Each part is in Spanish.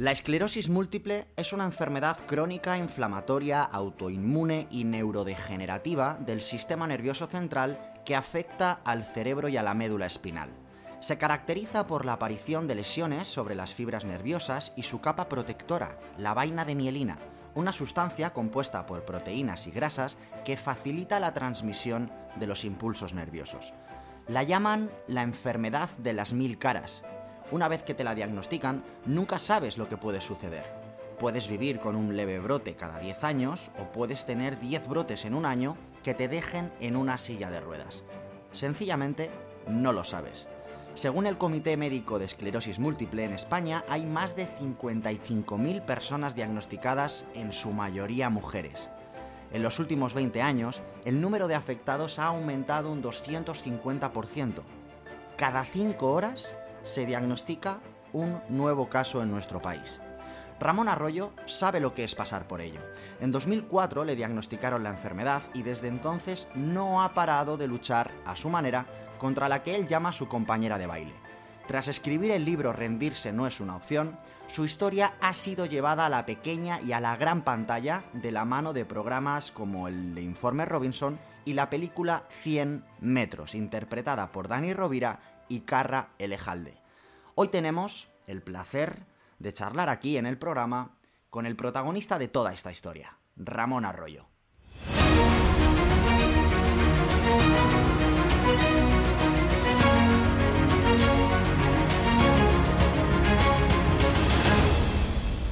La esclerosis múltiple es una enfermedad crónica, inflamatoria, autoinmune y neurodegenerativa del sistema nervioso central que afecta al cerebro y a la médula espinal. Se caracteriza por la aparición de lesiones sobre las fibras nerviosas y su capa protectora, la vaina de mielina, una sustancia compuesta por proteínas y grasas que facilita la transmisión de los impulsos nerviosos. La llaman la enfermedad de las mil caras una vez que te la diagnostican, nunca sabes lo que puede suceder. Puedes vivir con un leve brote cada 10 años o puedes tener 10 brotes en un año que te dejen en una silla de ruedas. Sencillamente, no lo sabes. Según el Comité Médico de Esclerosis Múltiple en España, hay más de 55.000 personas diagnosticadas, en su mayoría mujeres. En los últimos 20 años, el número de afectados ha aumentado un 250%. Cada 5 horas se diagnostica un nuevo caso en nuestro país. Ramón Arroyo sabe lo que es pasar por ello. En 2004 le diagnosticaron la enfermedad y desde entonces no ha parado de luchar a su manera contra la que él llama su compañera de baile. Tras escribir el libro Rendirse no es una opción, su historia ha sido llevada a la pequeña y a la gran pantalla de la mano de programas como el de Informe Robinson y la película 100 metros, interpretada por Dani Rovira y Carra Elejalde. Hoy tenemos el placer de charlar aquí en el programa con el protagonista de toda esta historia, Ramón Arroyo.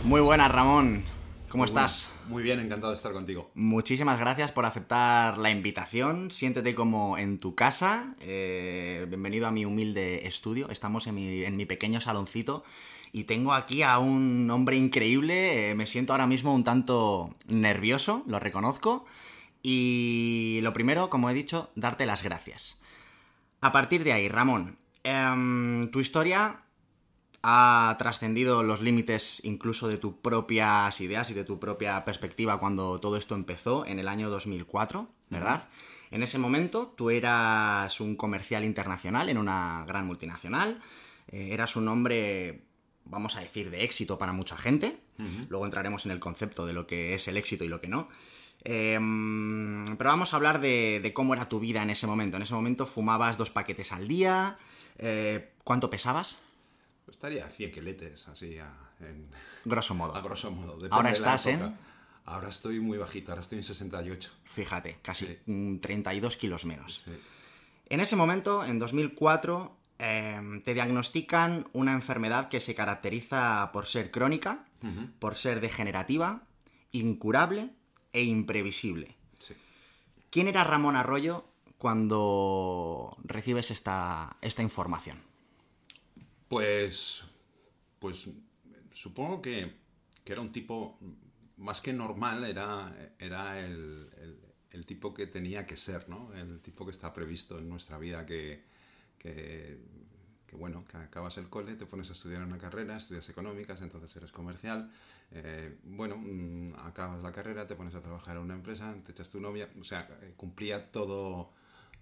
Muy buenas, Ramón. ¿Cómo estás? Muy bien, encantado de estar contigo. Muchísimas gracias por aceptar la invitación. Siéntete como en tu casa. Eh, bienvenido a mi humilde estudio. Estamos en mi, pequeño saloncito y tengo aquí a un hombre increíble. Eh, me siento ahora mismo un tanto nervioso, lo reconozco. Y lo primero, como he dicho, darte las gracias. A partir de ahí, Ramón, em, tu historia ha trascendido los límites incluso de tus propias ideas y de tu propia perspectiva cuando todo esto empezó en el año 2004, ¿verdad? En ese momento tú eras un comercial internacional en una gran multinacional, eh, eras un hombre, vamos a decir, de éxito para mucha gente, luego entraremos en el concepto de lo que es el éxito y lo que no. Em, pero vamos a hablar de, cómo era tu vida en ese momento. En ese momento fumabas dos paquetes al día. Eh, ¿Cuánto pesabas? Estaría a 100 queletes, así, a, en... Grosso modo. A grosso modo. ahora estás en... Ahora estoy muy bajito, ahora estoy en 68. Fíjate, casi 32 kilos menos. En ese momento, en 2004, em, te diagnostican una enfermedad que se caracteriza por ser crónica, por ser degenerativa, incurable e imprevisible. ¿Quién era Ramón Arroyo cuando recibes esta, esta información? Pues, pues supongo que, era un tipo más que normal, era, era el, tipo que tenía que ser, ¿no? El tipo que está previsto en nuestra vida, que, que, bueno, que acabas el cole, te pones a estudiar una carrera, estudias económicas, entonces eres comercial, eh, bueno, mm, acabas la carrera, te pones a trabajar en una empresa, te echas tu novia, o sea, eh, cumplía todo,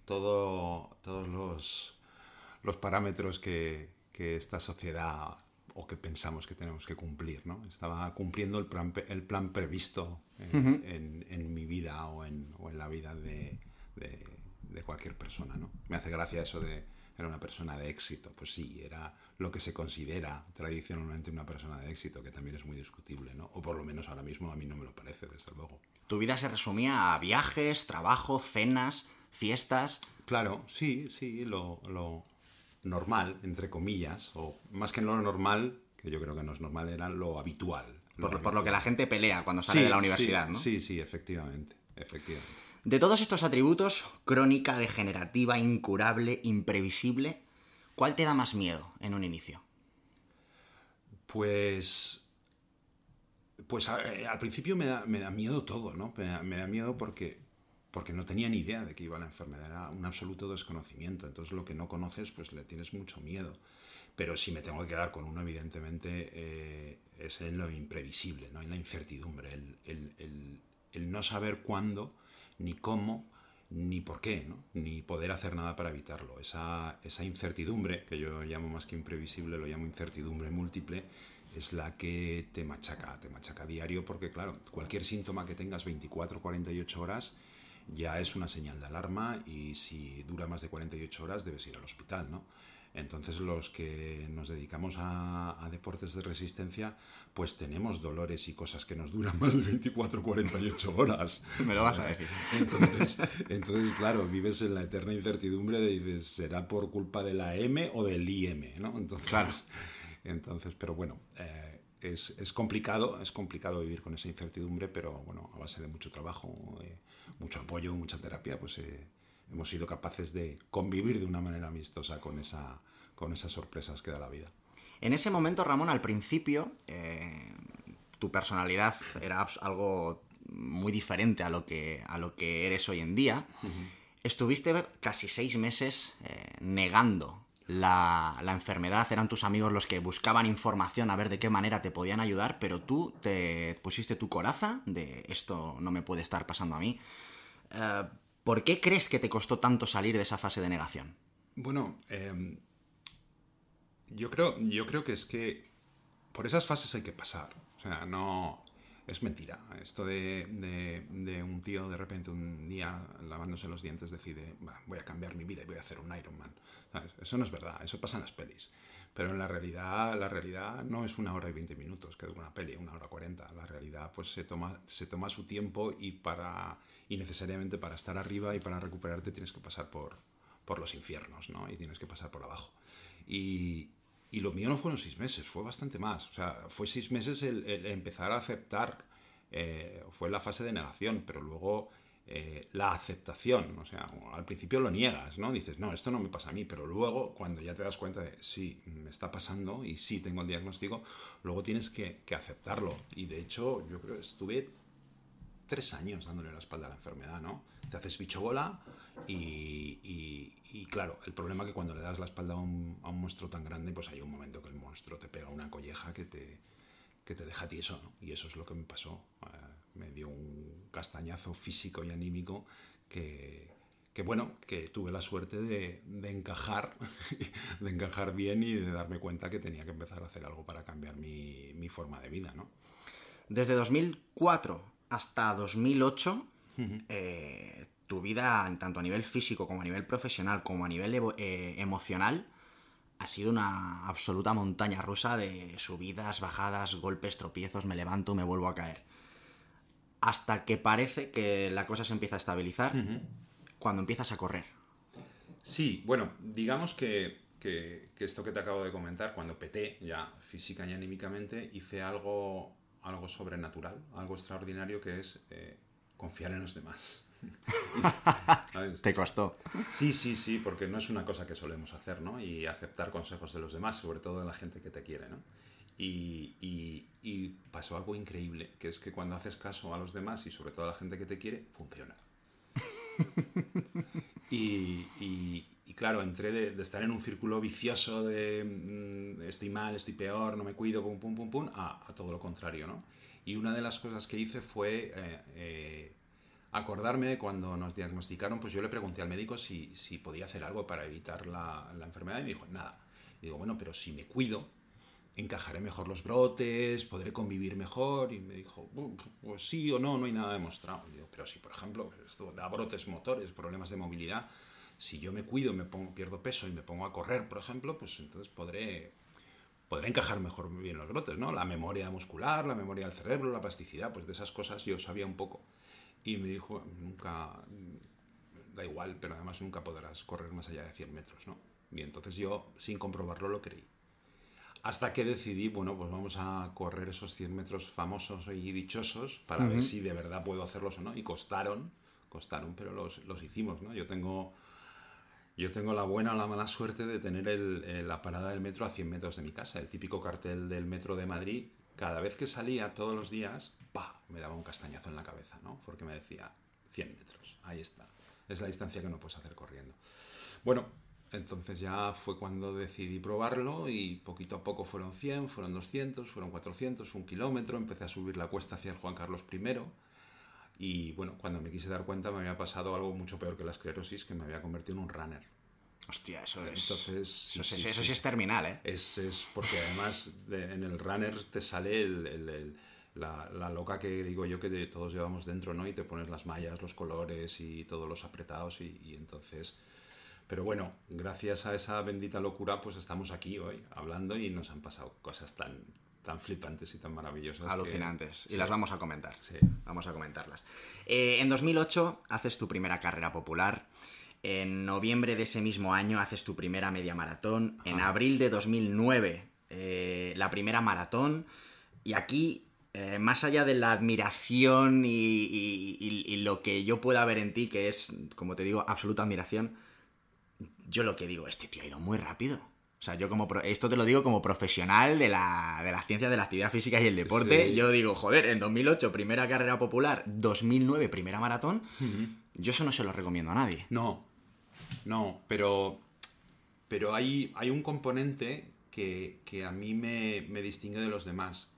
todo, todos los, los parámetros que, que esta sociedad o que pensamos que tenemos que cumplir, ¿no? Estaba cumpliendo el plan, el plan previsto en, mi vida o en, la vida de, cualquier persona, ¿no? Me hace gracia eso de era una persona de éxito. Pues sí, era lo que se considera tradicionalmente una persona de éxito, que también es muy discutible, ¿no? O por lo menos ahora mismo a mí no me lo parece, desde luego. ¿Tu vida se resumía a viajes, trabajo, cenas, fiestas? Claro, sí, sí, lo, normal, entre comillas, o más que lo normal, que yo creo que no es normal, era lo habitual. por, lo que la gente pelea cuando sale de la universidad, sí, ¿no? Sí, sí, efectivamente, efectivamente. De todos estos atributos, crónica, degenerativa, incurable, imprevisible, ¿cuál te da más miedo en un inicio? Pues pues eh, al principio me da, miedo todo, ¿no? Me da, miedo porque, porque no tenía ni idea de que iba la enfermedad, era un absoluto desconocimiento. Entonces lo que no conoces, pues le tienes mucho miedo. Pero si me tengo que quedar con uno, evidentemente, eh, es en lo imprevisible, ¿no? en la incertidumbre, el, no saber cuándo, ni cómo, ni por qué, ¿no? ni poder hacer nada para evitarlo. Esa, esa incertidumbre, que yo llamo más que imprevisible, lo llamo incertidumbre múltiple, es la que te machaca, te machaca diario porque, claro, cualquier síntoma que tengas 24, 48 horas ya es una señal de alarma y si dura más de 48 horas debes ir al hospital, ¿no? Entonces los que nos dedicamos a, deportes de resistencia, pues tenemos dolores y cosas que nos duran más de 24, 48 horas. Me lo vas a decir. Entonces, entonces, claro, vives en la eterna incertidumbre de dices, ¿será por culpa de la M o del IM? ¿no? Entonces, claro. Entonces, pero bueno, eh, es, complicado, es complicado vivir con esa incertidumbre, pero bueno, a base de mucho trabajo, eh, mucho apoyo, mucha terapia, pues eh, hemos sido capaces de convivir de una manera amistosa con, esa, con esas sorpresas que da la vida. En ese momento, Ramón, al principio, tu personalidad era algo muy diferente a lo que, a lo que eres hoy en día. Estuviste casi seis meses negando la, enfermedad, eran tus amigos los que buscaban información a ver de qué manera te podían ayudar, pero tú te pusiste tu coraza de esto no me puede estar pasando a mí. Eh, ¿Por qué crees que te costó tanto salir de esa fase de negación? Bueno, em, yo, creo, yo creo que es que por esas fases hay que pasar. O sea, no, es mentira. Esto de, un tío de repente un día lavándose los dientes decide, voy a cambiar mi vida y voy a hacer un Ironman. Eso no es verdad, eso pasa en las pelis. Pero en la realidad, la realidad no es una hora y veinte minutos, que es una peli, una hora cuarenta. La realidad pues se toma, se toma su tiempo y, para, y necesariamente para estar arriba y para recuperarte tienes que pasar por, por los infiernos, ¿no? Y tienes que pasar por abajo. Y, y lo mío no fueron seis meses, fue bastante más. O sea, fue seis meses el, empezar a aceptar, eh, fue la fase de negación, pero luego eh, la aceptación. O sea, al principio lo niegas, ¿no? Dices, no, esto no me pasa a mí, pero luego cuando ya te das cuenta de, sí, me está pasando y sí tengo el diagnóstico, luego tienes que, que aceptarlo. Y de hecho, yo creo que estuve tres años dándole la espalda a la enfermedad, ¿no? Te haces bicho bola y, y, claro, el problema es que cuando le das la espalda a un, a un, monstruo tan grande, pues hay un momento que el monstruo te pega una colleja que te, que te deja tieso, ¿no? Y eso es lo que me pasó. Eh, me dio un castañazo físico y anímico que, que bueno, que tuve la suerte de, de, encajar, de encajar bien y de darme cuenta que tenía que empezar a hacer algo para cambiar mi, mi forma de vida, ¿no? Desde 2004 hasta 2008, eh, tu vida, tanto a nivel físico como a nivel profesional, como a nivel eh, emocional, ha sido una absoluta montaña rusa de subidas, bajadas, golpes, tropiezos, me levanto, me vuelvo a caer. Hasta que parece que la cosa se empieza a estabilizar cuando empiezas a correr. Sí, bueno, digamos que, que, esto que te acabo de comentar, cuando peté ya física y anímicamente, hice algo algo sobrenatural, algo extraordinario que es eh, confiar en los demás. Te costó. Sí, sí, sí, porque no es una cosa que solemos hacer, ¿no? Y aceptar consejos de los demás, sobre todo de la gente que te quiere, ¿no? Y, y, pasó algo increíble, que es que cuando haces caso a los demás y sobre todo a la gente que te quiere, funciona. y, y claro, entré de, estar en un círculo vicioso de mm, estoy mal, estoy peor, no me cuido, pum, pum, pum, pum, a, todo lo contrario, ¿no? Y una de las cosas que hice fue eh, eh, acordarme cuando nos diagnosticaron, pues yo le pregunté al médico si, si podía hacer algo para evitar la, la, enfermedad y me dijo, nada. Y digo, bueno, pero si me cuido, encajaré mejor los brotes, podré convivir mejor. Y me dijo, pues sí o no, no hay nada demostrado. Digo, pero si, por ejemplo, esto da brotes motores, problemas de movilidad, si yo me cuido, me pongo, pierdo peso y me pongo a correr, por ejemplo, pues entonces podré, podré encajar mejor bien los brotes, ¿no? La memoria muscular, la memoria del cerebro, la plasticidad, pues de esas cosas yo sabía un poco. Y me dijo, nunca, da igual, pero además nunca podrás correr más allá de 100 metros, ¿no? Y entonces yo, sin comprobarlo, lo creí. Hasta que decidí, bueno, pues vamos a correr esos 100 metros famosos y dichosos para ver si de verdad puedo hacerlos o no. Y costaron, costaron, pero los, los hicimos, ¿no? Yo tengo Yo tengo la buena o la mala suerte de tener el- la parada del metro a 100 metros de mi casa. El típico cartel del metro de Madrid. Cada vez que salía, todos los días, ¡pa! me daba un castañazo en la cabeza, ¿no? Porque me decía 100 metros. Ahí está. Es la distancia que no puedes hacer corriendo. Bueno, entonces ya fue cuando decidí probarlo y poquito a poco fueron 100, fueron 200, fueron 400, un kilómetro. Empecé a subir la cuesta hacia el Juan Carlos I. Y bueno, cuando me quise dar cuenta me había pasado algo mucho peor que la esclerosis, que me había convertido en un runner. Hostia, eso es. Entonces, eso, sí, sí, eso sí. sí es terminal, ¿eh? Es, es porque además de- en el runner te sale el- el- el- la, la loca que digo yo que de- todos llevamos dentro, ¿no? Y te pones las mallas, los colores y todos los apretados y, y entonces... Pero bueno, gracias a esa bendita locura, pues estamos aquí hoy hablando y nos han pasado cosas tan, tan flipantes y tan maravillosas. que- Alucinantes. Y Sí. las vamos a comentar. Sí. Vamos a comentarlas. Eh, en 2008 haces tu primera carrera popular. En noviembre de ese mismo año haces tu primera media maratón. En abril de 2009 eh, la primera maratón. Y aquí, eh, más allá de la admiración y, y- y- y lo que yo pueda ver en ti, que es, como te digo, absoluta admiración, yo lo que digo, este tío ha ido muy rápido. O sea, yo como... pro- esto te lo digo como profesional de la, de la ciencia de la actividad física y el deporte. Sí. Yo digo, joder, en 2008 primera carrera popular, 2009 primera maratón. Yo eso no se lo recomiendo a nadie. No, no, pero, pero hay, hay un componente que, que a mí me, me distingue de los demás,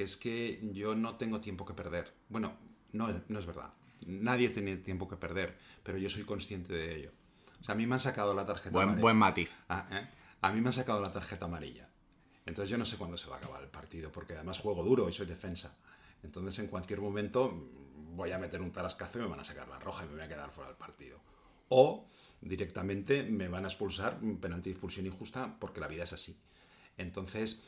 que es que yo no tengo tiempo que perder. Bueno, no, es- no es verdad. Nadie tiene tiempo que perder, pero yo soy consciente de ello. O sea, a mí me han sacado la tarjeta Buen, amarilla. buen matiz. Ah, ¿eh? A mí me han sacado la tarjeta amarilla. Entonces yo no sé cuándo se va a acabar el partido, porque además juego duro y soy defensa. Entonces en cualquier momento voy a meter un tarascazo y me van a sacar la roja y me voy a quedar fuera del partido. O directamente me van a expulsar, un penalti de expulsión injusta, porque la vida es así. Entonces,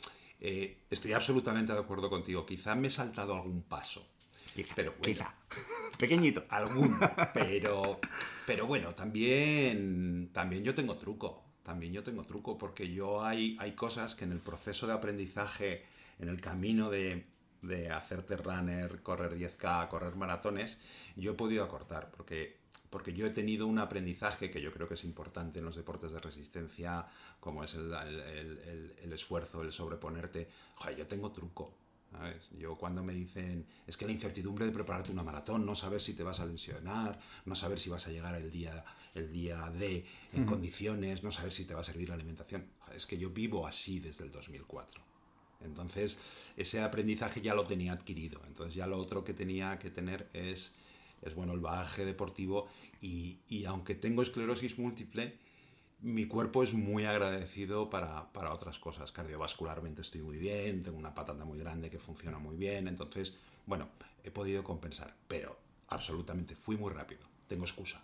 eh, estoy absolutamente de acuerdo contigo. Quizá me he saltado algún paso. Quizá. Pero bueno. quizá. Pequeñito. Algún, pero, pero bueno, también, también yo tengo truco. También yo tengo truco porque yo hay, hay cosas que en el proceso de aprendizaje, en el camino de, de hacerte runner, correr 10K, correr maratones, yo he podido acortar porque, porque yo he tenido un aprendizaje que yo creo que es importante en los deportes de resistencia, como es el, el- el- el- el esfuerzo, el sobreponerte. Joder, yo tengo truco. ¿sabes? Yo cuando me dicen, es que la incertidumbre de prepararte una maratón, no saber si te vas a lesionar, no saber si vas a llegar el día, el día D en condiciones, no saber si te va a servir la alimentación. Joder, Es que yo vivo así desde el 2004. Entonces, ese aprendizaje ya lo tenía adquirido. Entonces, ya lo otro que tenía que tener es, es bueno, el bagaje deportivo. Y, y aunque tengo esclerosis múltiple, mi cuerpo es muy agradecido para, para otras cosas. Cardiovascularmente estoy muy bien, tengo una patata muy grande que funciona muy bien. Entonces, bueno, he podido compensar. Pero, absolutamente, fui muy rápido. Tengo excusa.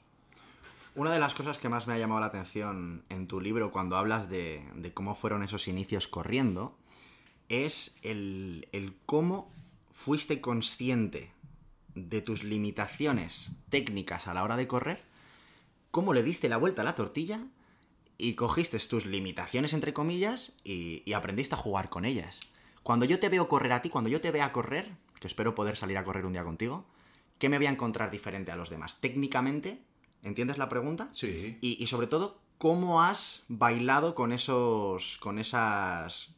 Una de las cosas que más me ha llamado la atención en tu libro cuando hablas de, de cómo fueron esos inicios corriendo es el, el cómo fuiste consciente de tus limitaciones técnicas a la hora de correr, cómo le diste la vuelta a la tortilla y cogiste tus limitaciones, entre comillas, y, y aprendiste a jugar con ellas. Cuando yo te veo correr a ti, cuando yo te vea correr, que espero poder salir a correr un día contigo, ¿qué me voy a encontrar diferente a los demás? Técnicamente, ¿entiendes la pregunta? Sí. Y, y sobre todo, ¿cómo has bailado con esos. con esas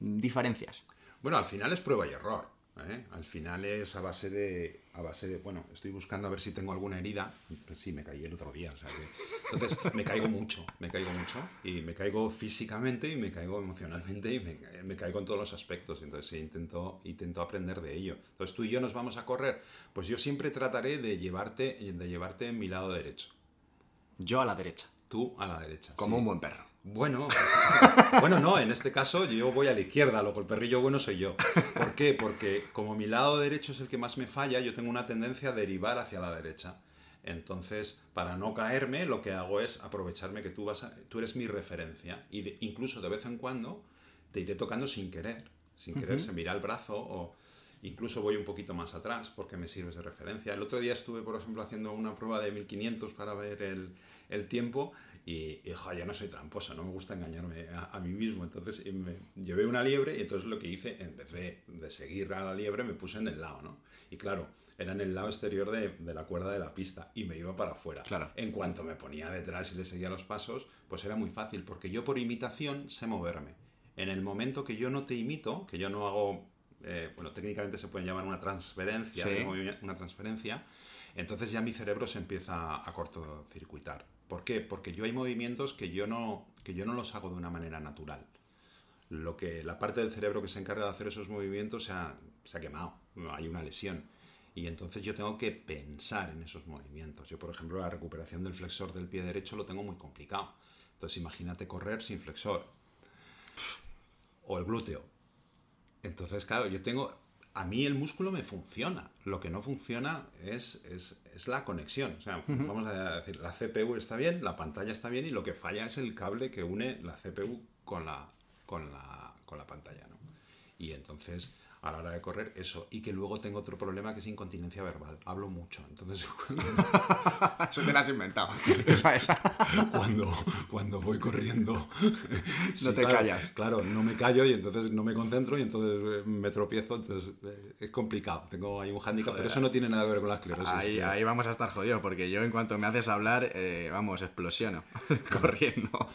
diferencias? Bueno, al final es prueba y error. ¿eh? Al final es a base de. A base de. Bueno, estoy buscando a ver si tengo alguna herida. Pues sí, me caí el otro día. o sea que- entonces, me caigo mucho. Me caigo mucho. Y me caigo físicamente y me caigo emocionalmente y me, me caigo en todos los aspectos. Entonces, sí, intento, intento aprender de ello. Entonces, tú y yo nos vamos a correr. Pues yo siempre trataré de llevarte, de llevarte en mi lado derecho. Yo a la derecha, Tú a la derecha. como sí. un buen perro. Bueno, bueno, no, en este caso yo voy a la izquierda, lo que el perrillo bueno soy yo. ¿Por qué? Porque como mi lado derecho es el que más me falla, yo tengo una tendencia a derivar hacia la derecha. Entonces, para no caerme, lo que hago es aprovecharme que tú, vas a- tú eres mi referencia y de- incluso de vez en cuando te iré tocando sin querer. Sin querer, se mira el brazo o incluso voy un poquito más atrás porque me sirves de referencia. El otro día estuve, por ejemplo, haciendo una prueba de 1500 para ver el, el tiempo Y, y jo, yo no soy tramposo, no me gusta engañarme a, a mí mismo. Entonces eh, me llevé una liebre y entonces lo que hice, en vez de, de seguir a la liebre, me puse en el lado, ¿no? Y claro, era en el lado exterior de, de la cuerda de la pista y me iba para afuera. Claro. En cuanto me ponía detrás y le seguía los pasos, pues era muy fácil, porque yo por imitación sé moverme. En el momento que yo no te imito, que yo no hago, eh, bueno, técnicamente se puede llamar una transferencia, Sí. una transferencia, entonces ya mi cerebro se empieza a cortocircuitar. ¿Por qué? Porque yo hay movimientos que yo no, que yo no los hago de una manera natural. Lo que la parte del cerebro que se encarga de hacer esos movimientos se ha, se ha quemado, hay una lesión. Y entonces yo tengo que pensar en esos movimientos. Yo, por ejemplo, la recuperación del flexor del pie derecho lo tengo muy complicado. Entonces imagínate correr sin flexor. O el glúteo. Entonces, claro, yo tengo... A mí el músculo me funciona. Lo que no funciona es, es, es la conexión. O sea, vamos a decir, la CPU está bien, la pantalla está bien y lo que falla es el cable que une la CPU con la, con la, con la pantalla, ¿no? Y entonces, a la hora de correr, eso. Y que luego tengo otro problema que es incontinencia verbal. Hablo mucho. Entonces, Eso te lo has inventado. Esa, esa. cuando, cuando voy corriendo. No te claro, callas. Claro, no me callo y entonces no me concentro y entonces eh, me tropiezo. Entonces eh, es complicado. Tengo ahí un hándicap, pero eso no tiene nada que ver con la esclerosis. Ahí, vamos a estar jodidos, porque yo en cuanto me haces hablar, eh, vamos, explosiono, corriendo.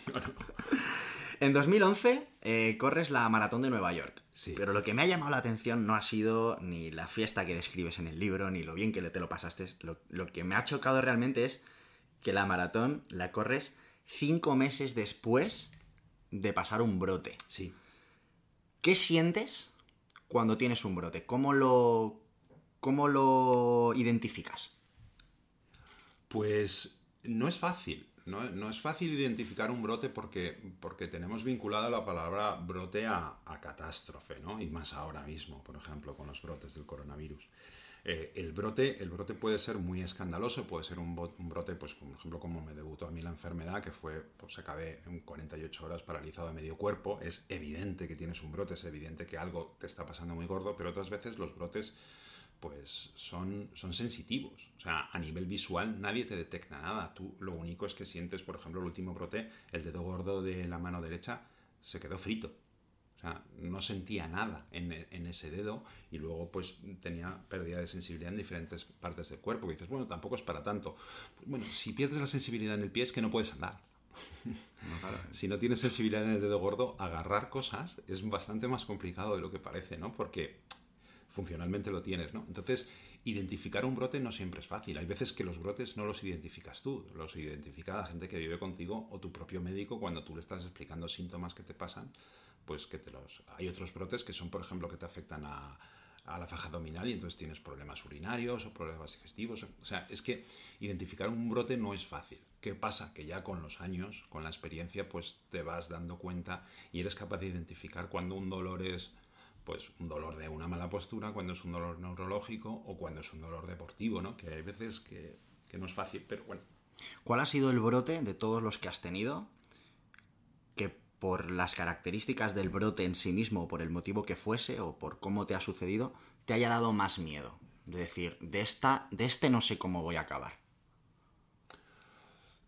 En 2011 eh, corres la maratón de Nueva York. Sí. Pero lo que me ha llamado la atención no ha sido ni la fiesta que describes en el libro, ni lo bien que te lo pasaste. Lo, lo que me ha chocado realmente es que la maratón la corres cinco meses después de pasar un brote. Sí. ¿Qué sientes cuando tienes un brote? ¿Cómo lo, cómo lo identificas? Pues no es fácil. No, no es fácil identificar un brote porque, porque tenemos vinculada la palabra brote a, catástrofe, ¿no? Y más ahora mismo, por ejemplo, con los brotes del coronavirus. Eh, el, brote, el brote puede ser muy escandaloso, puede ser un brote, pues por ejemplo, como me debutó a mí la enfermedad, que fue, pues acabé en 48 horas paralizado de medio cuerpo. Es evidente que tienes un brote, es evidente que algo te está pasando muy gordo, pero otras veces los brotes pues son, son sensitivos. O sea, a nivel visual nadie te detecta nada. Tú lo único es que sientes, por ejemplo, el último brote, el dedo gordo de la mano derecha se quedó frito. O sea, no sentía nada en, en ese dedo y luego pues tenía pérdida de sensibilidad en diferentes partes del cuerpo. Que dices, bueno, tampoco es para tanto. Bueno, si pierdes la sensibilidad en el pie es que no puedes andar. Si no tienes sensibilidad en el dedo gordo, agarrar cosas es bastante más complicado de lo que parece, ¿no? Porque funcionalmente lo tienes, ¿no? Entonces, identificar un brote no siempre es fácil. Hay veces que los brotes no los identificas tú, los identifica la gente que vive contigo o tu propio médico cuando tú le estás explicando síntomas que te pasan, pues que te los... Hay otros brotes que son, por ejemplo, que te afectan a, a la faja abdominal y entonces tienes problemas urinarios o problemas digestivos. O sea, es que identificar un brote no es fácil. ¿Qué pasa? Que ya con los años, con la experiencia, pues te vas dando cuenta y eres capaz de identificar cuando un dolor es pues un dolor de una mala postura, cuando es un dolor neurológico o cuando es un dolor deportivo, ¿no? Que hay veces que, que no es fácil, pero bueno. ¿Cuál ha sido el brote de todos los que has tenido que por las características del brote en sí mismo, o por el motivo que fuese, o por cómo te ha sucedido, te haya dado más miedo? De decir, de, esta, de este no sé cómo voy a acabar.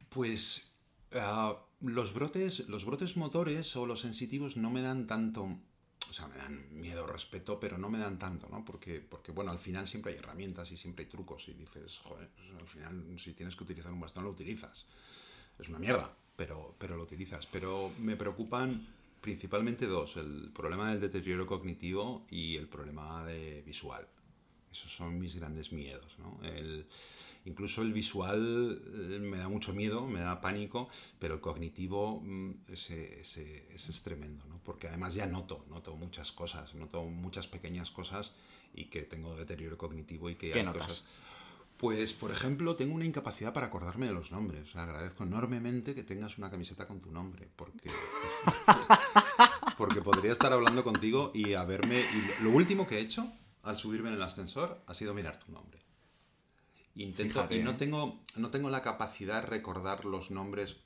Pues ah, los, brotes, los brotes motores o los sensitivos no me dan tanto, sea, me dan miedo respeto, pero no me dan tanto, ¿no? Porque, porque, bueno, al final siempre hay herramientas y siempre hay trucos y dices, joder, al final si tienes que utilizar un bastón lo utilizas. Es una mierda, pero, pero lo utilizas. Pero me preocupan principalmente dos, el problema del deterioro cognitivo y el problema de visual. Esos son mis grandes miedos, ¿no? El, incluso el visual eh, me da mucho miedo, me da pánico, pero el cognitivo mm, ese, ese- ese es tremendo, ¿no? Porque además ya noto, noto muchas cosas, noto muchas pequeñas cosas y que tengo deterioro cognitivo y que ¿Qué hay notas? cosas- Pues, por ejemplo, tengo una incapacidad para acordarme de los nombres. O sea, agradezco enormemente que tengas una camiseta con tu nombre, porque porque podría estar hablando contigo y haberme y lo último que he hecho al subirme en el ascensor ha sido mirar tu nombre. Intento Fíjate, y no ¿eh? tengo no tengo la capacidad de recordar los nombres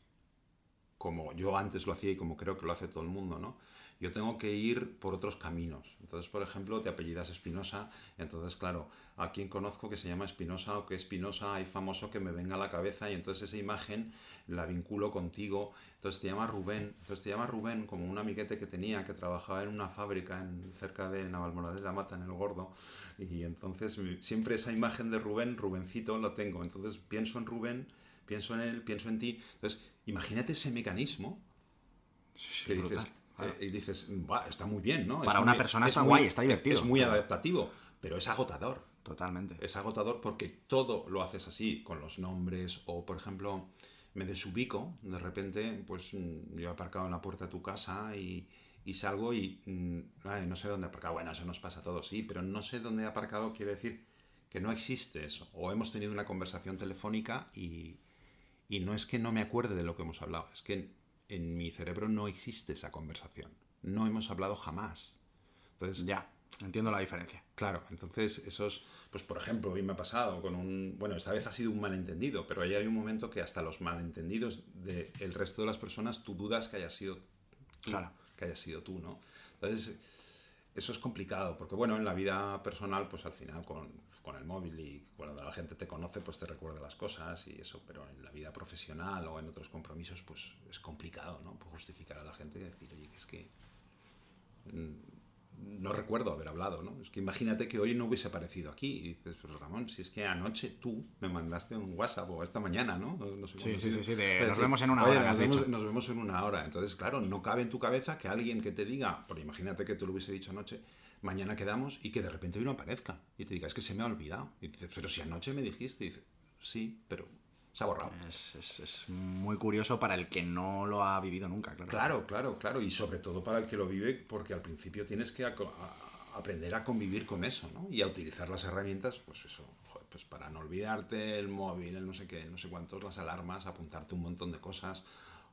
como yo antes lo hacía y como creo que lo hace todo el mundo, ¿no? Yo tengo que ir por otros caminos. Entonces, por ejemplo, te apellidas Espinosa, entonces, claro, a quien conozco que se llama Espinosa o que Espinosa hay famoso que me venga a la cabeza y entonces esa imagen la vinculo contigo. Entonces te llama Rubén, entonces te llama Rubén como un amiguete que tenía que trabajaba en una fábrica en, cerca de Navalmoradilla de la Mata, en el Gordo, y entonces siempre esa imagen de Rubén, Rubencito, lo tengo. Entonces pienso en Rubén, pienso en él, pienso en ti. Entonces, imagínate ese mecanismo que dices, eh, y dices, está muy bien, ¿no? Para una persona está guay, está divertido. Es muy adaptativo, pero es agotador. Totalmente. Es agotador porque todo lo haces así, con los nombres, o por ejemplo, me desubico, de repente, pues mm, yo he aparcado en la puerta de tu casa y, salgo y mm, no sé dónde he aparcado. Bueno, eso nos pasa a todos, sí, pero no sé dónde he aparcado quiere decir que no existe eso. O hemos tenido una conversación telefónica y, y no es que no me acuerde de lo que hemos hablado, es que en mi cerebro no existe esa conversación. No hemos hablado jamás. Entonces, ya, entiendo la diferencia. Claro, entonces esos, pues por ejemplo, hoy me ha pasado con un, bueno, esta vez ha sido un malentendido, pero ahí hay un momento que hasta los malentendidos del resto de las personas tú dudas que haya sido tú, claro. que haya sido tú, ¿no? Entonces, eso es complicado, porque bueno, en la vida personal, pues al final con, con, el móvil y cuando la gente te conoce, pues te recuerda las cosas y eso, pero en la vida profesional o en otros compromisos, pues es complicado, ¿no? Pues justificar a la gente y decir, oye, que es que no recuerdo haber hablado, ¿no? Es que imagínate que hoy no hubiese aparecido aquí y dices, pues Ramón, si es que anoche tú me mandaste un WhatsApp o esta mañana, ¿no? sí, sí, sí, sí, nos vemos en una hora. Nos vemos, nos vemos, en una hora. Entonces, claro, no cabe en tu cabeza que alguien que te diga, por imagínate que tú lo hubiese dicho anoche, mañana quedamos y que de repente hoy no aparezca y te diga, es que se me ha olvidado. Y dices, pero si anoche me dijiste, y dices, sí, pero se ha borrado. Es, muy curioso para el que no lo ha vivido nunca, claro. Claro, claro, claro. Y sobre todo para el que lo vive, porque al principio tienes que aprender a convivir con eso, ¿no? Y a utilizar las herramientas, pues eso, pues para no olvidarte el móvil, el no sé qué, no sé cuántos, las alarmas, apuntarte un montón de cosas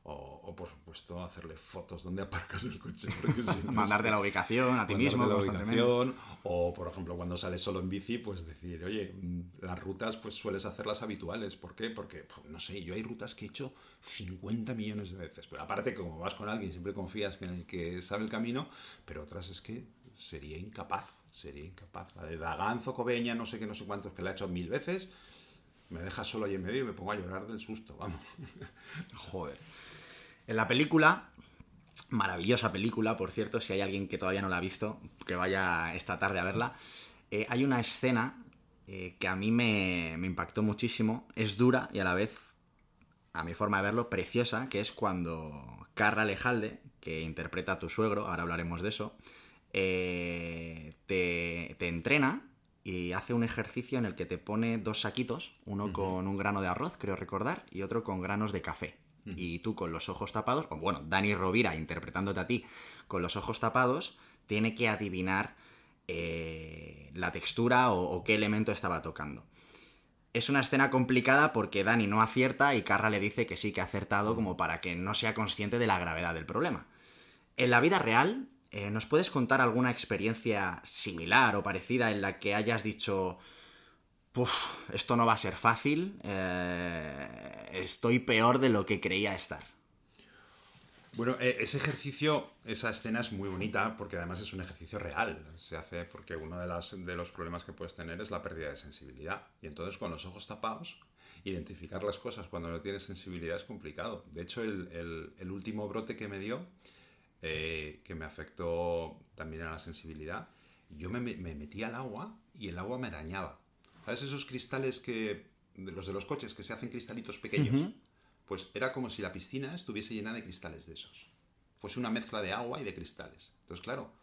o, por supuesto hacerle fotos donde aparcas el coche. Mandarte la ubicación a ti mismo. La ubicación, o por ejemplo cuando sales solo en bici, pues decir, oye, mm, las rutas pues sueles hacerlas habituales. ¿Por qué? Porque, pues, no sé, yo hay rutas que he hecho 50 millones de veces. Pero aparte, como vas con alguien, siempre confías en el que sabe el camino, pero otras es que sería incapaz, sería incapaz. La de Daganzo, Cobeña, no sé qué, no sé cuántos, que la he hecho mil veces, me deja solo ahí en medio y me pongo a llorar del susto, vamos. Joder. En la película, maravillosa película, por cierto, si hay alguien que todavía no la ha visto, que vaya esta tarde a verla, eh, hay una escena eh, que a mí me, impactó muchísimo, es dura y a la vez, a mi forma de verlo, preciosa, que es cuando Carla Lejalde, que interpreta a tu suegro, ahora hablaremos de eso, eh, te, te, entrena y hace un ejercicio en el que te pone dos saquitos, uno con un grano de arroz, creo recordar, y otro con granos de café y tú con los ojos tapados, o bueno, Dani Rovira interpretándote a ti con los ojos tapados, tiene que adivinar eh, la textura o, qué elemento estaba tocando. Es una escena complicada porque Dani no acierta y Carra le dice que sí que ha acertado como para que no sea consciente de la gravedad del problema. En la vida real, eh, ¿nos puedes contar alguna experiencia similar o parecida en la que hayas dicho, esto no va a ser fácil, eh, estoy peor de lo que creía estar. Bueno, eh, ese ejercicio, esa escena es muy bonita porque además es un ejercicio real. Se hace porque uno de, los problemas que puedes tener es la pérdida de sensibilidad. Y entonces con los ojos tapados, identificar las cosas cuando no tienes sensibilidad es complicado. De hecho, el, último brote que me dio, eh, que me afectó también a la sensibilidad, yo me, me metí al agua y el agua me arañaba. ¿Sabes esos cristales que. De los de los coches que se hacen cristalitos pequeños? Pues era como si la piscina estuviese llena de cristales de esos. Fuese una mezcla de agua y de cristales. Entonces, claro,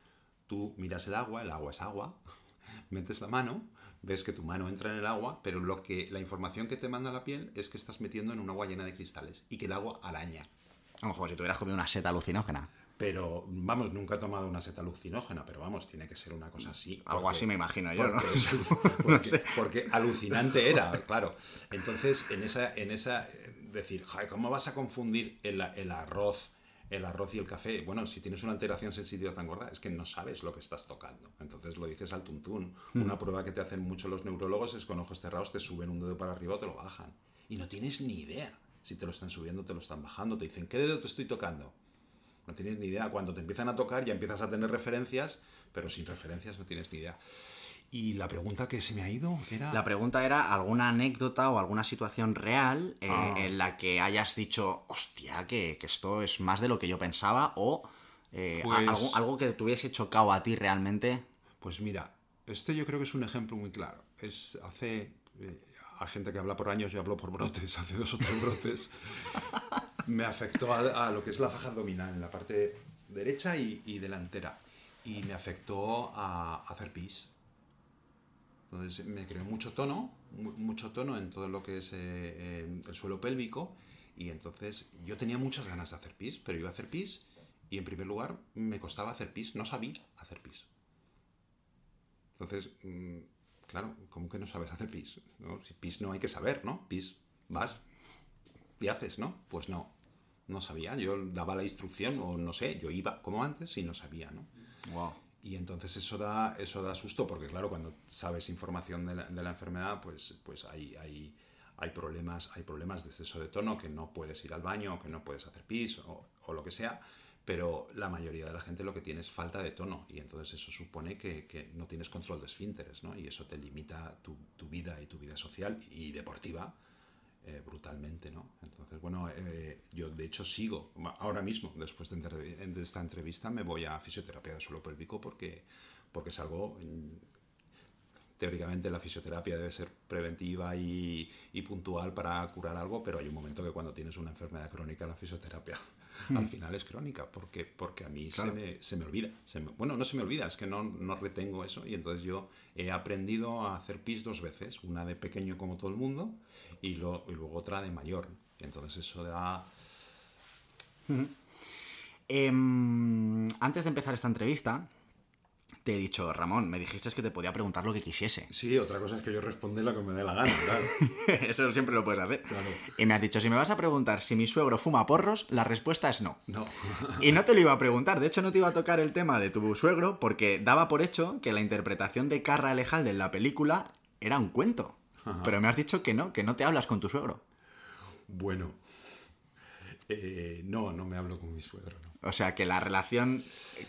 tú miras el agua, el agua es agua, metes la mano, ves que tu mano entra en el agua, pero lo que la información que te manda la piel es que estás metiendo en un agua llena de cristales y que el agua araña. Como si tuvieras comido una seta alucinógena. Pero, vamos, nunca he tomado una seta alucinógena, pero vamos, tiene que ser una cosa así. Algo así me imagino yo, ¿no? Porque, alucinante era, claro. Entonces, en esa, en esa decir, ¿cómo vas a confundir el, arroz, el arroz y el café? Bueno, si tienes una alteración sensitiva tan gorda, es que no sabes lo que estás tocando. Entonces lo dices al tuntún. Mm. Una prueba que te hacen mucho los neurólogos es con ojos cerrados te suben un dedo para arriba o te lo bajan. Y no tienes ni idea si te lo están subiendo o te lo están bajando. Te dicen, ¿qué dedo te estoy tocando? No tienes ni idea. Cuando te empiezan a tocar ya empiezas a tener referencias, pero sin referencias no tienes ni idea. Y la pregunta que se me ha ido era... La pregunta era alguna anécdota o alguna situación real eh, Ah. en la que hayas dicho, hostia, que, que esto es más de lo que yo pensaba, o eh, Pues- algo, algo que te hubiese chocado a ti realmente. Pues mira, este yo creo que es un ejemplo muy claro. Es hace eh, a gente que habla por años, yo hablo por brotes, hace dos o tres brotes, me afectó a, lo que es la faja abdominal, en la parte derecha y, delantera. Y me afectó a, hacer pis. Entonces me creó mucho tono, mu- mucho tono en todo lo que es eh, eh, el suelo pélvico. Y entonces yo tenía muchas ganas de hacer pis, pero iba a hacer pis y en primer lugar me costaba hacer pis, no sabía hacer pis. Entonces, mm, claro, ¿cómo que no sabes hacer pis? ¿no? Si pis no hay que saber, ¿no? Pis, vas y haces, ¿no? Pues no, no sabía. Yo daba la instrucción, o no sé, yo iba como antes y no sabía, ¿no? Wow. Y entonces eso da, eso da susto, porque claro, cuando sabes información de la, de la enfermedad, pues, pues hay, hay, hay, problemas, hay problemas de exceso de tono, que no puedes ir al baño, que no puedes hacer pis o, o lo que sea, pero la mayoría de la gente lo que tiene es falta de tono, y entonces eso supone que, no tienes control de esfínteres, ¿no? Y eso te limita tu, vida y tu vida social y deportiva eh, brutalmente, ¿no? Entonces, bueno, eh, yo de hecho sigo, ahora mismo, después de, de esta entrevista, me voy a fisioterapia de suelo pélvico porque, porque es algo... Teóricamente la fisioterapia debe ser preventiva y, y puntual para curar algo, pero hay un momento que cuando tienes una enfermedad crónica, la fisioterapia al final es crónica, porque, porque a mí Claro. se, me, se me olvida. se me- bueno, no se me olvida, es que no, no retengo eso y entonces yo he aprendido a hacer pis dos veces, una de pequeño como todo el mundo y, lo- y luego otra de mayor. Entonces eso da... Em, antes de empezar esta entrevista, te he dicho, Ramón, me dijiste que te podía preguntar lo que quisiese. Sí, otra cosa es que yo responda lo que me dé la gana, claro. Eso siempre lo puedes hacer. Claro. Y me has dicho, si me vas a preguntar si mi suegro fuma porros, la respuesta es no. No. Y no te lo iba a preguntar, de hecho no te iba a tocar el tema de tu suegro porque daba por hecho que la interpretación de Carra Alejalde en la película era un cuento. Ajá. Pero me has dicho que no, que no te hablas con tu suegro. Bueno. Eh, no, no me hablo con mi suegro, no. O sea que la relación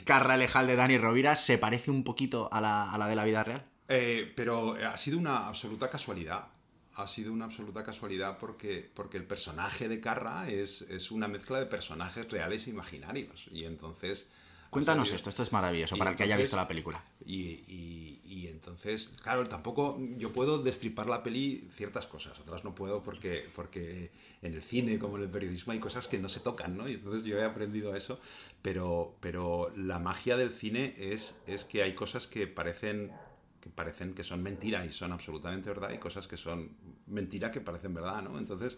Carra Alejalde de Dani Rovira se parece un poquito a la, a la de la vida real. Eh, pero ha sido una absoluta casualidad. Ha sido una absoluta casualidad porque, porque el personaje de Carra es, es una mezcla de personajes reales e imaginarios. Y entonces. Cuéntanos esto, esto es maravilloso Y para el que haya visto la película. Y, y- y entonces, claro, tampoco yo puedo destripar la peli ciertas cosas, otras no puedo porque, porque en el cine como en el periodismo hay cosas que no se tocan, ¿no? Y entonces yo he aprendido eso, pero, pero la magia del cine es, es que hay cosas que parecen, que parecen que son mentira y son absolutamente verdad y cosas que son mentira que parecen verdad, ¿no? Entonces,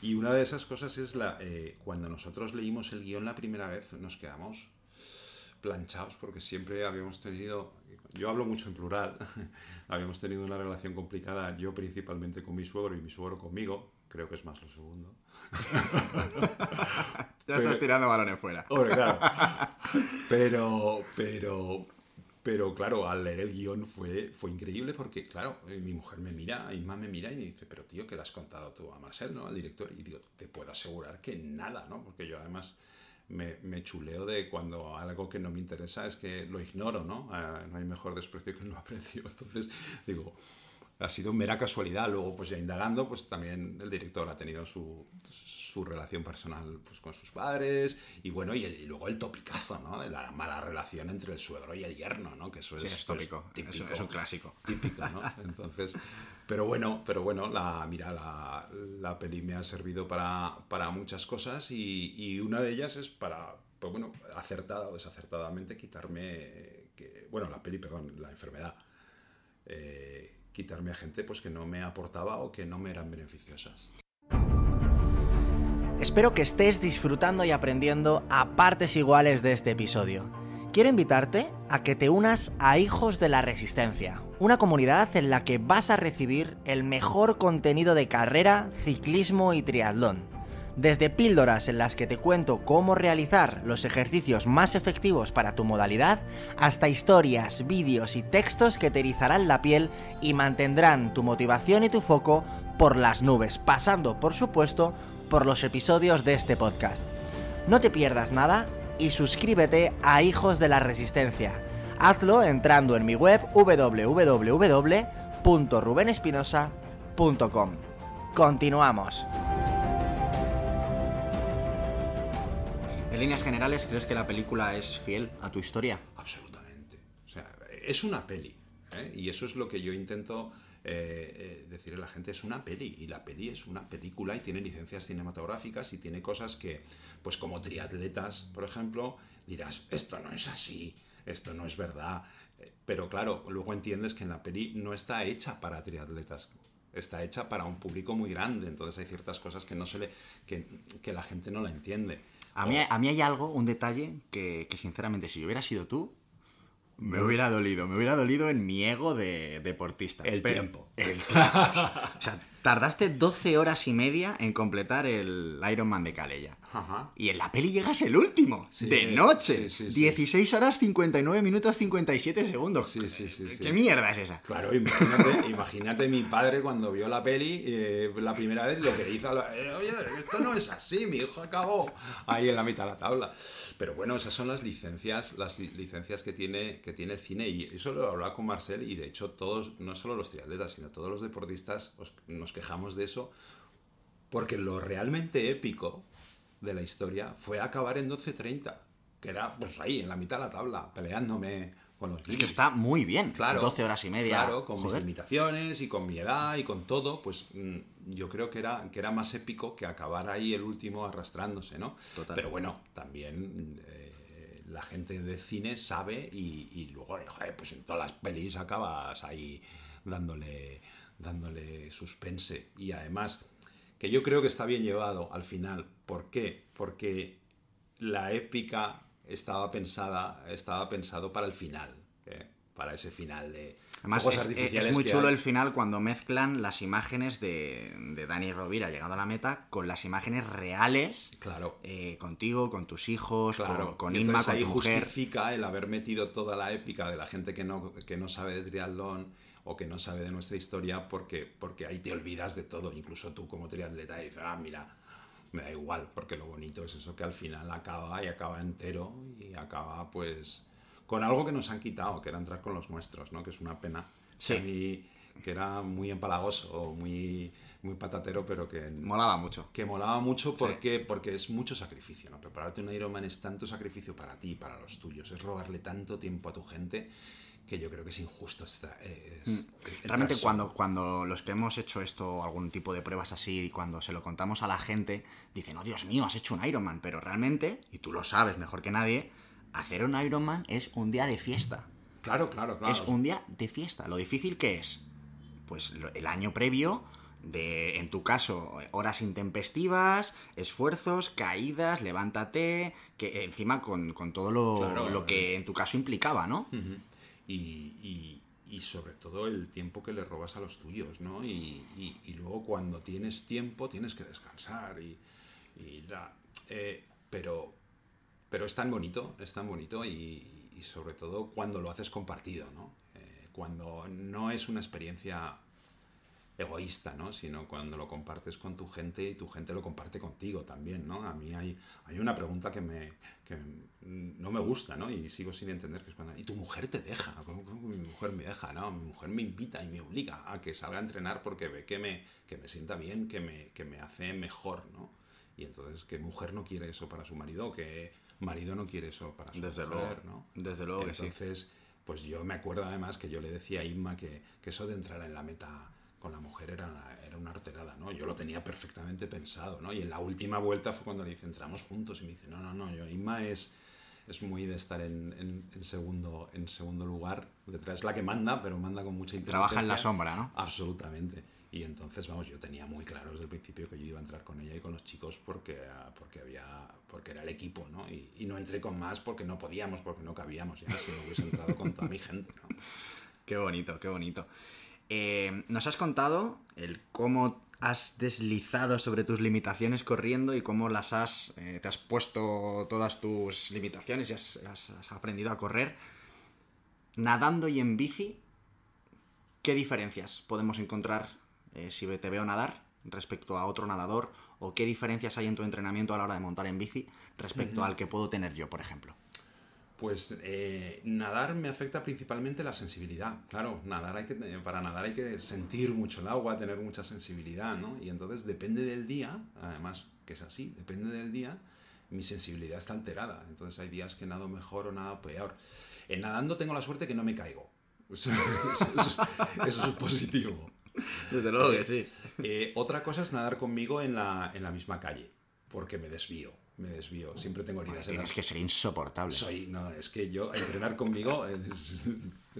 y una de esas cosas es la, eh, cuando nosotros leímos el guion la primera vez, nos quedamos planchados porque siempre habíamos tenido, yo hablo mucho en plural, habíamos tenido una relación complicada, yo principalmente con mi suegro y mi suegro conmigo, creo que es más lo segundo. Ya Pero- estás tirando balones fuera. Hombre, claro. Pero, pero, pero claro, al leer el guion fue, fue increíble porque, claro, eh, mi mujer me mira, Inma me mira y me dice, pero tío, ¿qué le has contado tú a Marcel, ¿no? Al director. Y digo, te puedo asegurar que nada, ¿no? Porque yo además me, me chuleo de cuando algo que no me interesa es que lo ignoro, ¿no? Ah, no hay mejor desprecio que no aprecio. Entonces, digo, ha sido mera casualidad. Luego, pues ya indagando, pues también el director ha tenido su, su relación personal pues, con sus padres y bueno, y, el- y luego el topicazo, ¿no? De la mala relación entre el suegro y el yerno, ¿no? Que eso Sí, es, es pues, tópico, es un- es un clásico. Típico, ¿no? Entonces, pero bueno, pero bueno, la, mira, la, la peli me ha servido para, para muchas cosas y, y una de ellas es para, pues bueno, acertada o desacertadamente quitarme, eh, que, bueno, la peli, perdón, la enfermedad, eh, quitarme a gente pues que no me aportaba o que no me eran beneficiosas. Espero que estés disfrutando y aprendiendo a partes iguales de este episodio. Quiero invitarte a que te unas a Hijos de la Resistencia, una comunidad en la que vas a recibir el mejor contenido de carrera, ciclismo y triatlón. Desde píldoras en las que te cuento cómo realizar los ejercicios más efectivos para tu modalidad, hasta historias, vídeos y textos que te erizarán la piel y mantendrán tu motivación y tu foco por las nubes, pasando, por supuesto, por los episodios de este podcast. No te pierdas nada y suscríbete a Hijos de la Resistencia. Hazlo entrando en mi web www.rubenespinosa.com. Continuamos. En líneas generales, ¿crees que la película es fiel a tu historia? Absolutamente. O sea, es una peli. ¿eh? Y eso es lo que yo intento eh, eh, decirle a la gente, es una peli. Y la peli es una película y tiene licencias cinematográficas y tiene cosas que, pues como triatletas, por ejemplo, dirás, esto no es así, esto no es verdad. Pero claro, luego entiendes que en la peli no está hecha para triatletas está hecha para un público muy grande, entonces hay ciertas cosas que no se le, que la gente no la entiende. A mí, a mí hay algo, un detalle, que, que sinceramente, si yo hubiera sido tú, me hubiera dolido, me hubiera dolido en mi ego de deportista. El tiempo. El tiempo. o sea, tardaste 12 horas y media en completar el Ironman de Calella. Ajá. Y en la peli llegas el último, Sí, de noche. sí, sí, sí. 16 horas 59 minutos 57 segundos. Sí, sí, sí, sí. ¿Qué mierda es esa? Claro, imagínate, imagínate mi padre cuando vio la peli eh, la primera vez lo que le hizo, eh, oye, esto no es así, mi hijo acabó ahí en la mitad de la tabla. Pero bueno, esas son las licencias, las li- licencias que tiene, que tiene el cine y eso lo hablaba con Marcel y de hecho todos, no solo los triatletas, sino todos los deportistas os- nos quejamos de eso porque lo realmente épico de la historia fue acabar en 12.30, que era pues ahí, en la mitad de la tabla, peleándome con los Es que está muy bien. Claro. 12 horas y media. Claro, con Joder. mis limitaciones y con mi edad y con todo, pues mm, yo creo que era, que era más épico que acabar ahí el último arrastrándose, ¿no? Total. Pero bueno, también eh, la gente de cine sabe y, y luego, joder, pues en todas las pelis acabas ahí dándole, dándole suspense. Y además, que yo creo que está bien llevado al final. ¿Por qué? Porque la épica estaba pensada, estaba pensado para el final, ¿eh? para ese final de Además, es, artificiales es muy chulo hay. el final cuando mezclan las imágenes de, de Dani Rovira llegando a la meta con las imágenes reales. Claro. eh, contigo, con tus hijos, Claro, con, Inma, con ahí tu mujer. justifica el haber metido toda la épica de la gente que no, que no sabe de triatlón o que no sabe de nuestra historia porque, porque ahí te olvidas de todo, incluso tú como triatleta y dices, ah, mira, me da igual, porque lo bonito es eso que al final acaba y acaba entero y acaba pues con algo que nos han quitado, que era entrar con los nuestros, ¿no? Que es una pena. Sí. Que, mí- que era muy empalagoso, muy, muy patatero, pero que Molaba mucho. que molaba mucho porque, porque es mucho sacrificio, ¿no? Prepararte un Ironman es tanto sacrificio para ti, para los tuyos, es robarle tanto tiempo a tu gente que yo creo que es injusto. esta- es- entrar Mm. Realmente cuando, cuando los que hemos hecho esto, algún tipo de pruebas así, y cuando se lo contamos a la gente, dicen, oh Dios mío, has hecho un Ironman, pero realmente, y tú lo sabes mejor que nadie, hacer un Ironman es un día de fiesta. Claro, claro, claro. Es un día de fiesta. Lo difícil que es, pues el año previo, de, en tu caso, horas intempestivas, esfuerzos, caídas, levántate, que encima con, con todo lo, Claro, lo que en tu caso implicaba, ¿no? Ujú. Y, y- sobre todo el tiempo que le robas a los tuyos, ¿no? Y, y- luego cuando tienes tiempo tienes que descansar y, la- eh, pero, pero es tan bonito, es tan bonito y, y sobre todo cuando lo haces compartido, ¿no? Eh, cuando no es una experiencia egoísta, ¿no? Sino cuando lo compartes con tu gente y tu gente lo comparte contigo también, ¿no? A mí hay, hay una pregunta que me que no me gusta, ¿no? Y sigo sin entender que es cuando ¿y tu mujer te deja? ¿Cómo, cómo mi mujer me deja? No, mi mujer me invita y me obliga a que salga a entrenar porque ve que me que me sienta bien, que me que me hace mejor, ¿no? Y entonces que mujer no quiere eso para su marido, que marido no quiere eso para su Desde mujer, luego, ¿no? desde luego que sí. Entonces, pues yo me acuerdo además que yo le decía a Inma que, que eso de entrar en la meta con la mujer era era una arterada, ¿no? Yo lo tenía perfectamente pensado, ¿no? Y en la última vuelta fue cuando le dice, entramos juntos, y me dice, no, no, no, yo, Inma es, es muy de estar en, en- en segundo, en segundo lugar, detrás es la que manda, pero manda con mucha inteligencia. Trabaja en la sombra, ¿no? Absolutamente. Y entonces, vamos, yo tenía muy claro desde el principio que yo iba a entrar con ella y con los chicos porque, porque, había, porque era el equipo, ¿no? Y, y no entré con más porque no podíamos, porque no cabíamos, ya, si no hubiese entrado con toda mi gente, ¿no? Qué bonito, qué bonito. Eh, nos has contado el cómo has deslizado sobre tus limitaciones corriendo y cómo las has, eh, te has puesto todas tus limitaciones y has, has- has aprendido a correr. Nadando y en bici, ¿qué diferencias podemos encontrar eh, si te veo nadar respecto a otro nadador o qué diferencias hay en tu entrenamiento a la hora de montar en bici respecto al que puedo tener yo, por ejemplo? Pues eh, nadar me afecta principalmente la sensibilidad. Claro, nadar hay que, para nadar hay que sentir mucho el agua, tener mucha sensibilidad, ¿no? Y entonces depende del día, además que es así, depende del día, mi sensibilidad está alterada. Entonces hay días que nado mejor o nado peor. En nadando tengo la suerte que no me caigo. Eso, es positivo. Desde luego que sí. Eh, otra cosa es nadar conmigo en la, en la misma calle, porque me desvío me desvío. Siempre tengo heridas. tienes que ser insoportable. Soy, no, es que yo entrenar conmigo es,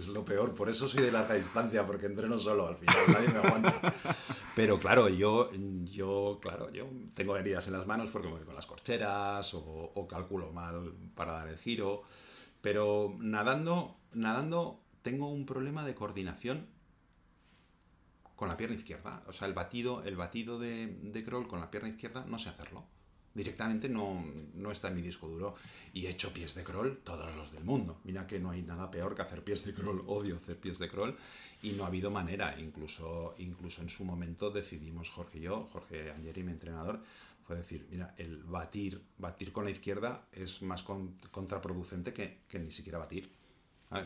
lo peor. Por eso soy de larga distancia, porque entreno solo. Al final nadie me aguanta. Pero claro, yo, yo, claro, yo tengo heridas en las manos porque me voy con las corcheras o, o calculo mal para dar el giro. Pero nadando, nadando tengo un problema de coordinación con la pierna izquierda. O sea, el batido, el batido de, de crawl con la pierna izquierda no sé hacerlo directamente no, no, está en mi disco duro. Y he hecho pies de crawl todos los del mundo. Mira que no hay nada peor que hacer pies de crawl. Odio hacer pies de crawl. Y no ha habido manera. Incluso, incluso en su momento decidimos, Jorge y yo, Jorge Angeri, mi entrenador, fue decir, mira, el batir, batir con la izquierda es más contraproducente que, que, ni siquiera batir.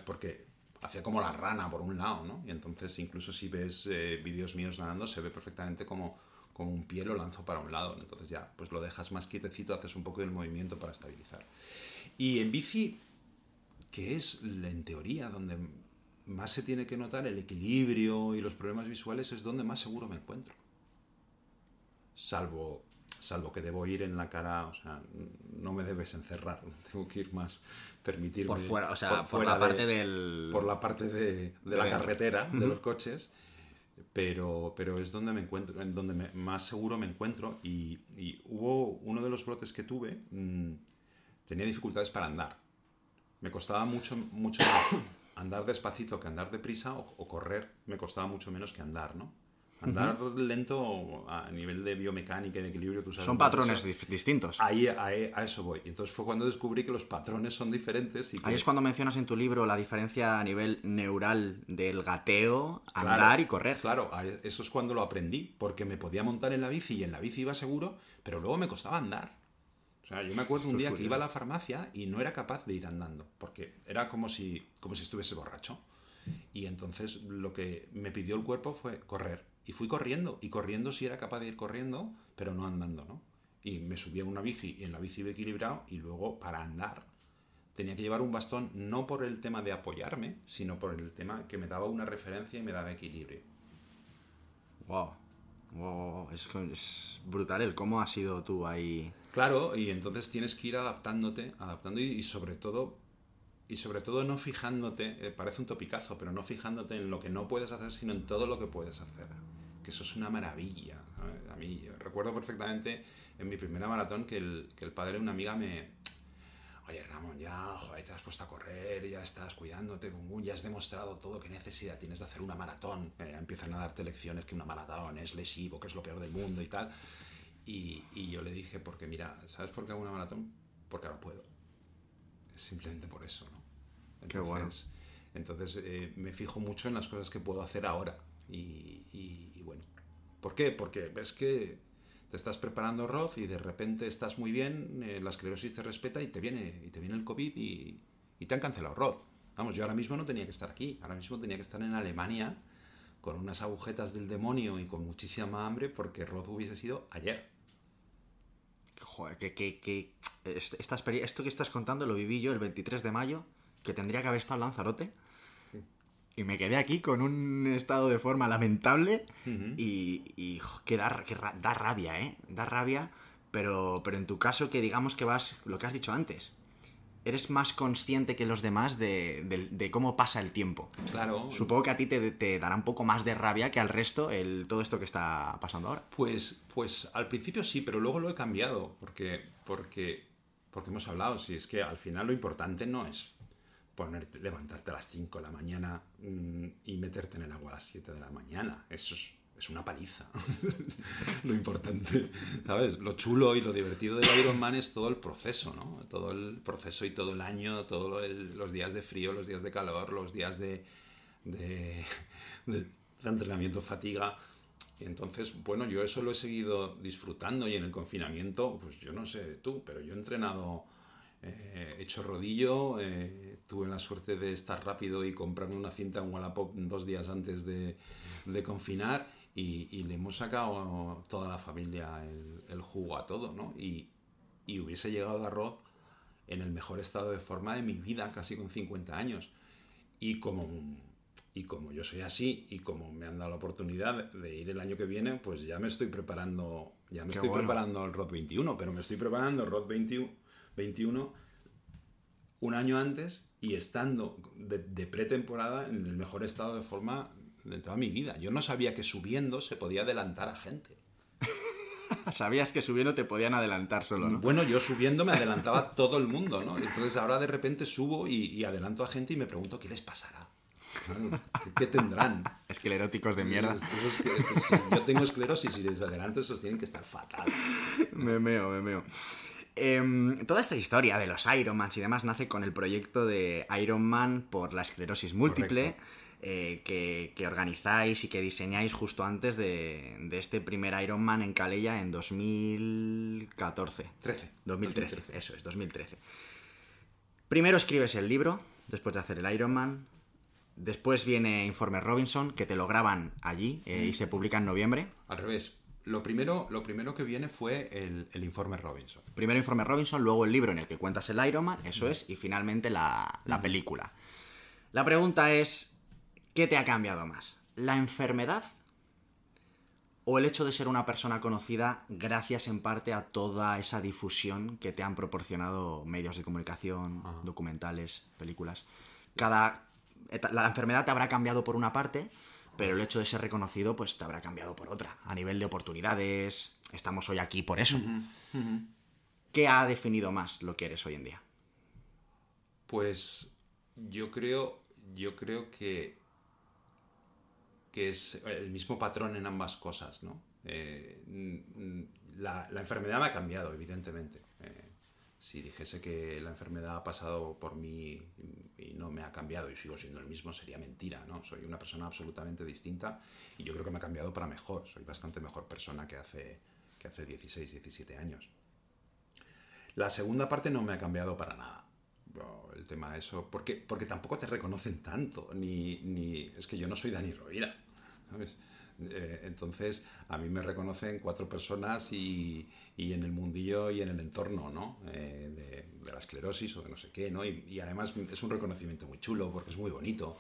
Porque hacía como la rana por un lado, ¿no? Y entonces incluso si ves eh, vídeos míos nadando, se ve perfectamente como como un pie lo lanzo para un lado. Entonces ya, pues lo dejas más quietecito, haces un poco del movimiento para estabilizar. Y en bici, que es en teoría donde más se tiene que notar el equilibrio y los problemas visuales, es donde más seguro me encuentro. Salvo, salvo que debo ir en la cara, o sea, no me debes encerrar, tengo que ir más, permitirme... Por fuera, o sea, por, la parte del... Por la parte de, la carretera, de los coches pero, pero es donde me encuentro, en donde más seguro me encuentro y, hubo uno de los brotes que tuve, mm, tenía dificultades para andar. Me costaba mucho, mucho andar despacito que andar deprisa o, o correr me costaba mucho menos que andar, ¿no? Andar lento a nivel de biomecánica y de equilibrio, tú sabes. Son patrones distintos. Ahí, a eso voy. Y entonces fue cuando descubrí que los patrones son diferentes. Y Ahí es cuando mencionas en tu libro la diferencia a nivel neural del gateo, andar y correr. Claro, eso es cuando lo aprendí, porque me podía montar en la bici y en la bici iba seguro, pero luego me costaba andar. O sea, yo me acuerdo un día que iba a la farmacia y no era capaz de ir andando, porque era como si, como si estuviese borracho. Y entonces lo que me pidió el cuerpo fue correr. Y fui corriendo, y corriendo sí era capaz de ir corriendo, pero no andando, ¿no? Y me subí a una bici, y en la bici iba equilibrado, y luego para andar tenía que llevar un bastón no por el tema de apoyarme, sino por el tema que me daba una referencia y me daba equilibrio. Wow. Wow, es, es brutal el cómo has sido tú ahí. Claro, y entonces tienes que ir adaptándote, adaptando y, sobre todo y sobre todo no fijándote, eh, parece un topicazo, pero no fijándote en lo que no puedes hacer, sino en todo lo que puedes hacer que eso es una maravilla. A mí recuerdo perfectamente en mi primera maratón que el, que el padre de una amiga me... Oye, Ramón, ya, joder, te has puesto a correr, ya estás cuidándote, ya has demostrado todo, qué necesidad tienes de hacer una maratón. Eh, empiezan a darte lecciones que una maratón es lesivo, que es lo peor del mundo y tal. Y, y yo le dije, porque mira, ¿sabes por qué hago una maratón? Porque ahora puedo. Simplemente por eso, ¿no? Entonces, qué bueno. Entonces eh, me fijo mucho en las cosas que puedo hacer ahora. y, ¿Por qué? Porque ves que te estás preparando Roth y de repente estás muy bien, eh, la esclerosis te respeta y te viene, y te viene el COVID y, te han cancelado Roth. Vamos, yo ahora mismo no tenía que estar aquí, ahora mismo tenía que estar en Alemania con unas agujetas del demonio y con muchísima hambre porque Roth hubiese sido ayer. Joder, que, que, esta esto que estás contando lo viví yo el 23 de mayo, que tendría que haber estado en Lanzarote y me quedé aquí con un estado de forma lamentable y, y que, da, que da rabia, ¿eh? Da rabia, pero, pero en tu caso que digamos que vas, lo que has dicho antes, eres más consciente que los demás de, cómo pasa el tiempo. Claro. Supongo que a ti te, dará un poco más de rabia que al resto el, todo esto que está pasando ahora. Pues, pues al principio sí, pero luego lo he cambiado, porque, porque, porque hemos hablado, si es que al final lo importante no es ponerte, levantarte a las 5 de la mañana mm, y meterte en el agua a las 7 de la mañana. Eso es, es una paliza. lo importante, ¿sabes? Lo chulo y lo divertido del Ironman es todo el proceso, ¿no? Todo el proceso y todo el año, todos los días de frío, los días de calor, los días de, de, de entrenamiento, fatiga. Y entonces, bueno, yo eso lo he seguido disfrutando y en el confinamiento, pues yo no sé tú, pero yo he entrenado, eh, he hecho rodillo, eh, tuve la suerte de estar rápido y comprarme una cinta en Wallapop dos días antes de, de confinar y, le hemos sacado toda la familia el, el jugo a todo, ¿no? Y, y hubiese llegado a Rod en el mejor estado de forma de mi vida, casi con 50 años. Y como y como yo soy así y como me han dado la oportunidad de ir el año que viene, pues ya me estoy preparando, ya me estoy preparando el ROD 21, pero me estoy preparando el ROD 21, un año antes y estando de, de, pretemporada en el mejor estado de forma de toda mi vida. Yo no sabía que subiendo se podía adelantar a gente. Sabías que subiendo te podían adelantar solo, ¿no? Bueno, yo subiendo me adelantaba todo el mundo, ¿no? Entonces ahora de repente subo y, y adelanto a gente y me pregunto qué les pasará. ¿Qué tendrán? Escleróticos de mierda. yo tengo esclerosis y desde adelante esos tienen que estar fatal. Me meo, me meo. Em, toda esta historia de los Ironmans y demás nace con el proyecto de Ironman por la esclerosis múltiple. Eh, que, organizáis y que diseñáis justo antes de, este primer Ironman en Calella en 2014. 13. 2013, eso es, 2013. Primero escribes el libro, después de hacer el Ironman. Después viene Informe Robinson, que te lo graban allí eh, y se publica en noviembre. Al revés. Lo primero, lo primero que viene fue el, Informe Robinson. Primero Informe Robinson, luego el libro en el que cuentas el Ironman, eso es, y finalmente la, película. La pregunta es, ¿qué te ha cambiado más? ¿La enfermedad o el hecho de ser una persona conocida gracias en parte a toda esa difusión que te han proporcionado medios de comunicación, documentales, películas. Cada, la enfermedad te habrá cambiado por una parte, pero el hecho de ser reconocido, pues te habrá cambiado por otra. A nivel de oportunidades, estamos hoy aquí por eso. ¿Qué ha definido más lo que eres hoy en día? Pues yo creo, yo creo que, que es el mismo patrón en ambas cosas, ¿no? Eh, la, enfermedad me ha cambiado, evidentemente. Eh, si dijese que la enfermedad ha pasado por mí y no me ha cambiado y sigo siendo el mismo, sería mentira, ¿no? Soy una persona absolutamente distinta y yo creo que me ha cambiado para mejor. Soy bastante mejor persona que hace, que hace 16, 17 años. La segunda parte no me ha cambiado para nada. El tema de eso, porque, porque tampoco te reconocen tanto, ni, ni es que yo no soy Dani Rovira, ¿sabes? Eh, entonces, a mí me reconocen cuatro personas y, en el mundillo y en el entorno, ¿no? Eh, de, la esclerosis o de no sé qué, ¿no? Y, además es un reconocimiento muy chulo porque es muy bonito.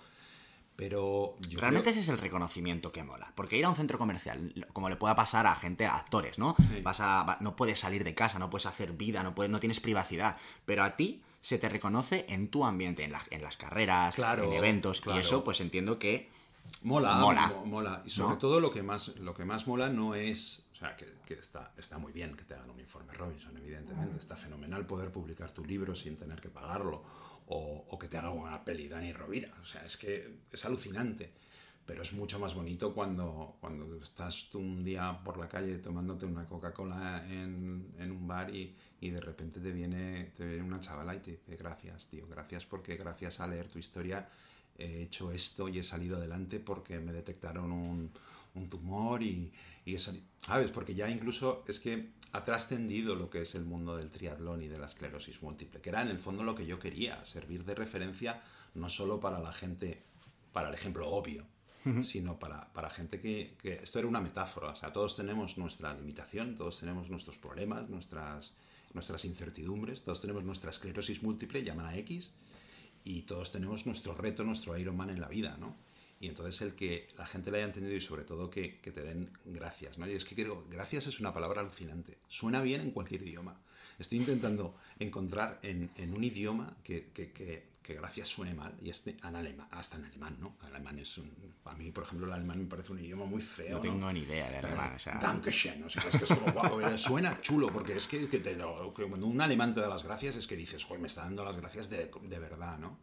Pero Realmente ese es el reconocimiento que mola. Porque ir a un centro comercial, como le pueda pasar a gente, a actores, ¿no? Vas a, no puedes salir de casa, no puedes hacer vida, no, puedes, no tienes privacidad. Pero a ti se te reconoce en tu ambiente, en, en las carreras, en eventos. Y eso, pues entiendo que Mola, mola. mola. Y sobre todo lo que, más, lo que más mola no es, o sea, que, está, está muy bien que te hagan un informe Robinson, evidentemente, está fenomenal poder publicar tu libro sin tener que pagarlo, o, que te hagan una peli Dani Rovira, o sea, es que es alucinante. Pero es mucho más bonito cuando, cuando estás tú un día por la calle tomándote una Coca-Cola en, en, un bar y, y, de repente te viene, te viene una chavala y te dice gracias, tío, gracias porque gracias a leer tu historia he hecho esto y he salido adelante porque me detectaron un, un tumor y, y he salido, ¿sabes? Porque ya incluso es que ha trascendido lo que es el mundo del triatlón y de la esclerosis múltiple, que era en el fondo lo que yo quería, servir de referencia no solo para la gente, para el ejemplo obvio, sino para, para gente que, que, esto era una metáfora, o sea, todos tenemos nuestra limitación, todos tenemos nuestros problemas, nuestras, nuestras incertidumbres, todos tenemos nuestra esclerosis múltiple, llamada X, y todos tenemos nuestro reto, nuestro Ironman en la vida, ¿no? Y entonces el que la gente le haya entendido y sobre todo que, que te den gracias, ¿no? Y es que creo, gracias es una palabra alucinante. Suena bien en cualquier idioma. Estoy intentando encontrar en, en un idioma que, que, que gracias suene mal, y este, en alemán, hasta en alemán, ¿no? alemán es un, a mí, por ejemplo, el alemán me parece un idioma muy feo. No tengo ni idea de alemán, o sea... Dankeschön, o sea, es que es como, wow, suena chulo, porque es que, que, te lo, que, cuando un alemán te da las gracias es que dices, joder, me está dando las gracias de, de verdad, ¿no?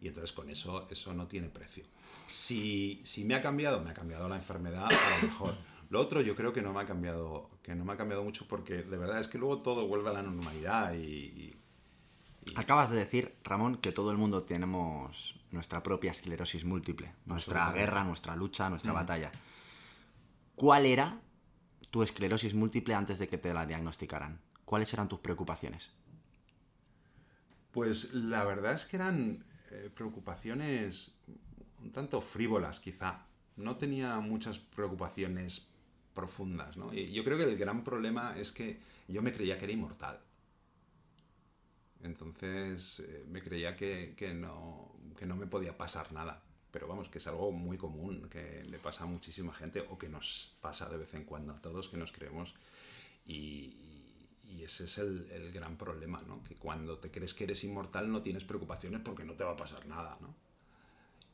Y entonces con eso, eso no tiene precio. Si, si me ha cambiado, me ha cambiado la enfermedad, a lo mejor. Lo otro yo creo que no me ha cambiado, que no me ha cambiado mucho porque de verdad es que luego todo vuelve a la normalidad y Acabas de decir, Ramón, que todo el mundo tenemos nuestra propia esclerosis múltiple, nuestra guerra, nuestra lucha, nuestra batalla. ¿cuál era tu esclerosis múltiple antes de que te la diagnosticaran? ¿Cuáles eran tus preocupaciones? Pues la verdad es que eran eh, preocupaciones un tanto frívolas, quizá. No tenía muchas preocupaciones profundas, ¿no? Y yo creo que el gran problema es que yo me creía que era inmortal. Entonces eh, me creía que, no, que no me podía pasar nada. Pero vamos, que es algo muy común, que le pasa a muchísima gente o que nos pasa de vez en cuando a todos que nos creemos. Y, ese es el, gran problema, ¿no? Que cuando te crees que eres inmortal no tienes preocupaciones porque no te va a pasar nada, ¿no?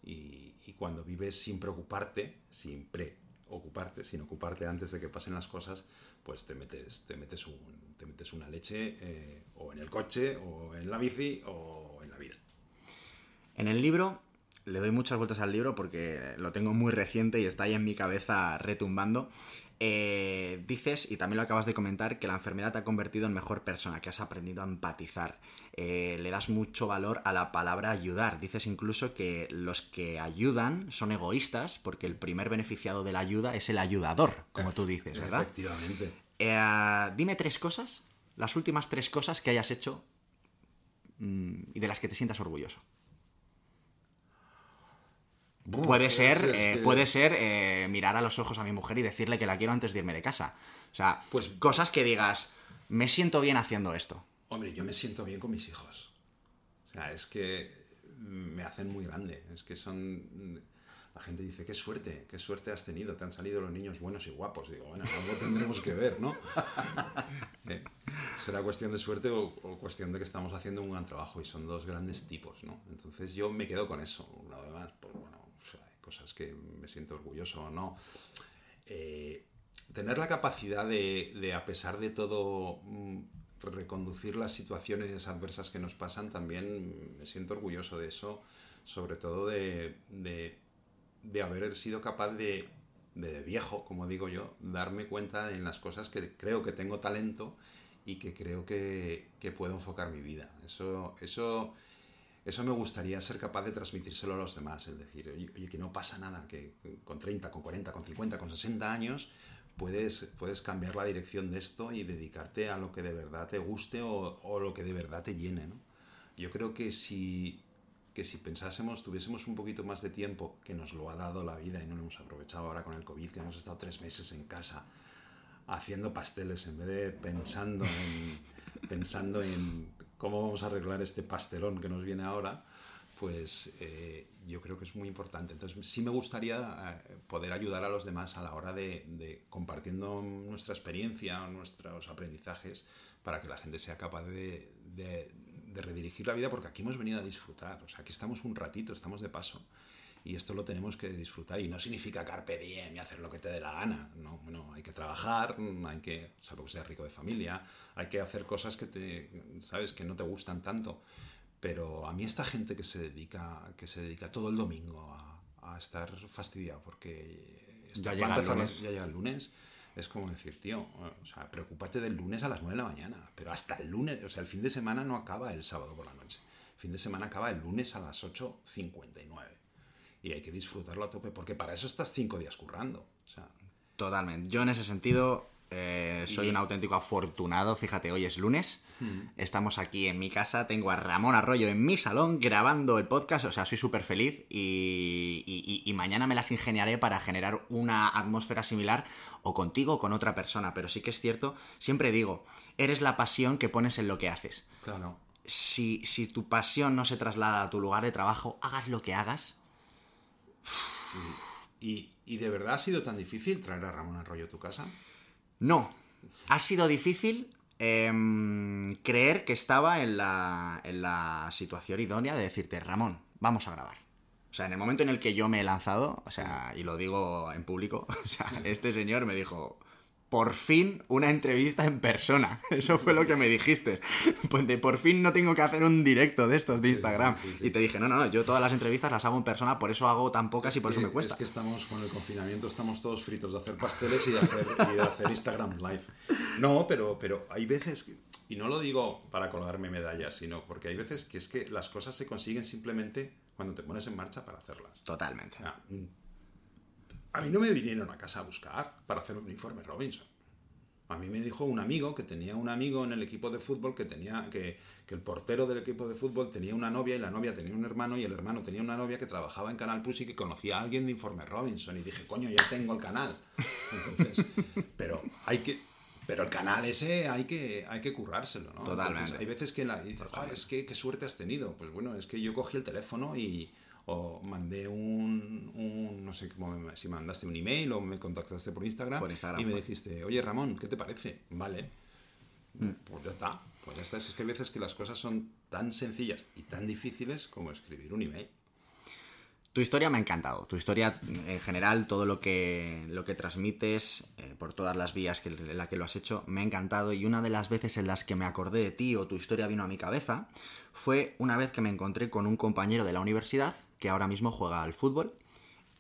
Y, cuando vives sin preocuparte, sin preocuparte, sin ocuparte antes de que pasen las cosas, pues te metes, te metes, un, te metes una leche eh, o en el coche, o en la bici, o en la vida. En el libro, le doy muchas vueltas al libro porque lo tengo muy reciente y está ahí en mi cabeza retumbando. Eh, dices, y también lo acabas de comentar, que la enfermedad te ha convertido en mejor persona, que has aprendido a empatizar. Eh, le das mucho valor a la palabra ayudar. Dices incluso que los que ayudan son egoístas porque el primer beneficiado de la ayuda es el ayudador, como tú dices, ¿verdad? Efectivamente. Eh, dime tres cosas, las últimas tres cosas que hayas hecho mm, y de las que te sientas orgulloso puede ser, eh, puede ser eh, mirar a los ojos a mi mujer y decirle que la quiero antes de irme de casa. O sea, pues cosas que digas, me siento bien haciendo esto. Hombre, yo me siento bien con mis hijos. O sea, es que me hacen muy grande. Es que son... La gente dice, qué suerte, qué suerte has tenido, te han salido los niños buenos y guapos. Digo, bueno, algo tendremos que ver, ¿no? Eh, será cuestión de suerte o, o, cuestión de que estamos haciendo un gran trabajo y son dos grandes tipos, ¿no? Entonces yo me quedo con eso. Lo demás, pues bueno, cosas que me siento orgulloso o no. Eh, tener la capacidad de, a pesar de todo, mm, reconducir las situaciones adversas que nos pasan, también me siento orgulloso de eso, sobre todo de, haber sido capaz de, de viejo, como digo yo, darme cuenta en las cosas que creo que tengo talento y que creo que, que puedo enfocar mi vida. Eso, eso eso me gustaría ser capaz de transmitírselo a los demás, es decir, oye, que no pasa nada, que con 30, con 40, con 50, con 60 años puedes, puedes cambiar la dirección de esto y dedicarte a lo que de verdad te guste o, lo que de verdad te llene. ¿no? Yo creo que si, que si pensásemos, tuviésemos un poquito más de tiempo, que nos lo ha dado la vida y no lo hemos aprovechado ahora con el COVID, que hemos estado tres meses en casa haciendo pasteles en vez de pensando en, pensando en cómo vamos a arreglar este pastelón que nos viene ahora, pues eh, yo creo que es muy importante. Entonces sí me gustaría eh, poder ayudar a los demás a la hora de, compartiendo nuestra experiencia, nuestros aprendizajes, para que la gente sea capaz de, redirigir la vida, porque aquí hemos venido a disfrutar, o sea, aquí estamos un ratito, estamos de paso. Y esto lo tenemos que disfrutar. Y no significa carpe diem y hacer lo que te dé la gana. No, no, hay que trabajar, hay que, salvo que seas rico de familia, hay que hacer cosas que te, sabes, que no te gustan tanto. Pero a mí esta gente que se dedica, que se dedica todo el domingo a, estar fastidiado porque ya llega, el lunes. ya llega el lunes, es como decir, tío, o sea, preocúpate del lunes a las 9 de la mañana, pero hasta el lunes, o sea, el fin de semana no acaba el sábado por la noche. El fin de semana acaba el lunes a las 8.59 y hay que disfrutarlo a tope, porque para eso estás cinco días currando. Totalmente. Yo en ese sentido eh, soy un auténtico afortunado. Fíjate, hoy es lunes. Hmm. Estamos aquí en mi casa. Tengo a Ramón Arroyo en mi salón grabando el podcast. O sea, soy súper feliz. Y, y, mañana me las ingeniaré para generar una atmósfera similar o contigo o con otra persona. Pero sí que es cierto, siempre digo, eres la pasión que pones en lo que haces. Claro. Si, si tu pasión no se traslada a tu lugar de trabajo, hagas lo que hagas, ¿Y, de verdad ha sido tan difícil traer a Ramón Arroyo a tu casa? No. Ha sido difícil em, creer que estaba en la, en la situación idónea de decirte, Ramón, vamos a grabar. O sea, en el momento en el que yo me he lanzado, o sea, y lo digo en público, o sea, este señor me dijo, por fin una entrevista en persona. Eso fue lo que me dijiste. Pues de por fin no tengo que hacer un directo de estos de Instagram. y te dije, no, no, yo todas las entrevistas las hago en persona, por eso hago tan pocas y por eso me cuesta. Es que estamos con el confinamiento, estamos todos fritos de hacer pasteles y de hacer, y hacer Instagram Live. No, pero, pero hay veces, y no lo digo para colgarme medallas, sino porque hay veces que es que las cosas se consiguen simplemente cuando te pones en marcha para hacerlas. Totalmente. Mm, A mí no me vinieron a casa a buscar para hacer un informe Robinson. A mí me dijo un amigo que tenía un amigo en el equipo de fútbol que tenía que, que, el portero del equipo de fútbol tenía una novia y la novia tenía un hermano y el hermano tenía una novia que trabajaba en Canal Plus y que conocía a alguien de Informe Robinson y dije, coño, ya tengo el canal. Entonces, pero hay que pero el canal ese hay que, hay que currárselo, ¿no? Totalmente. hay veces que la, dices, es que qué suerte has tenido. Pues bueno, es que yo cogí el teléfono y o mandé un, un no sé cómo si mandaste un email o me contactaste por Instagram, y me dijiste, oye Ramón, ¿qué te parece? Vale. Mm. Pues ya está. Pues ya está. Es que hay veces que las cosas son tan sencillas y tan difíciles como escribir un email. Tu historia me ha encantado. Tu historia, en general, todo lo que, lo que transmites eh, por todas las vías que, en las que lo has hecho, me ha encantado. Y una de las veces en las que me acordé de ti o tu historia vino a mi cabeza fue una vez que me encontré con un compañero de la universidad que ahora mismo juega al fútbol.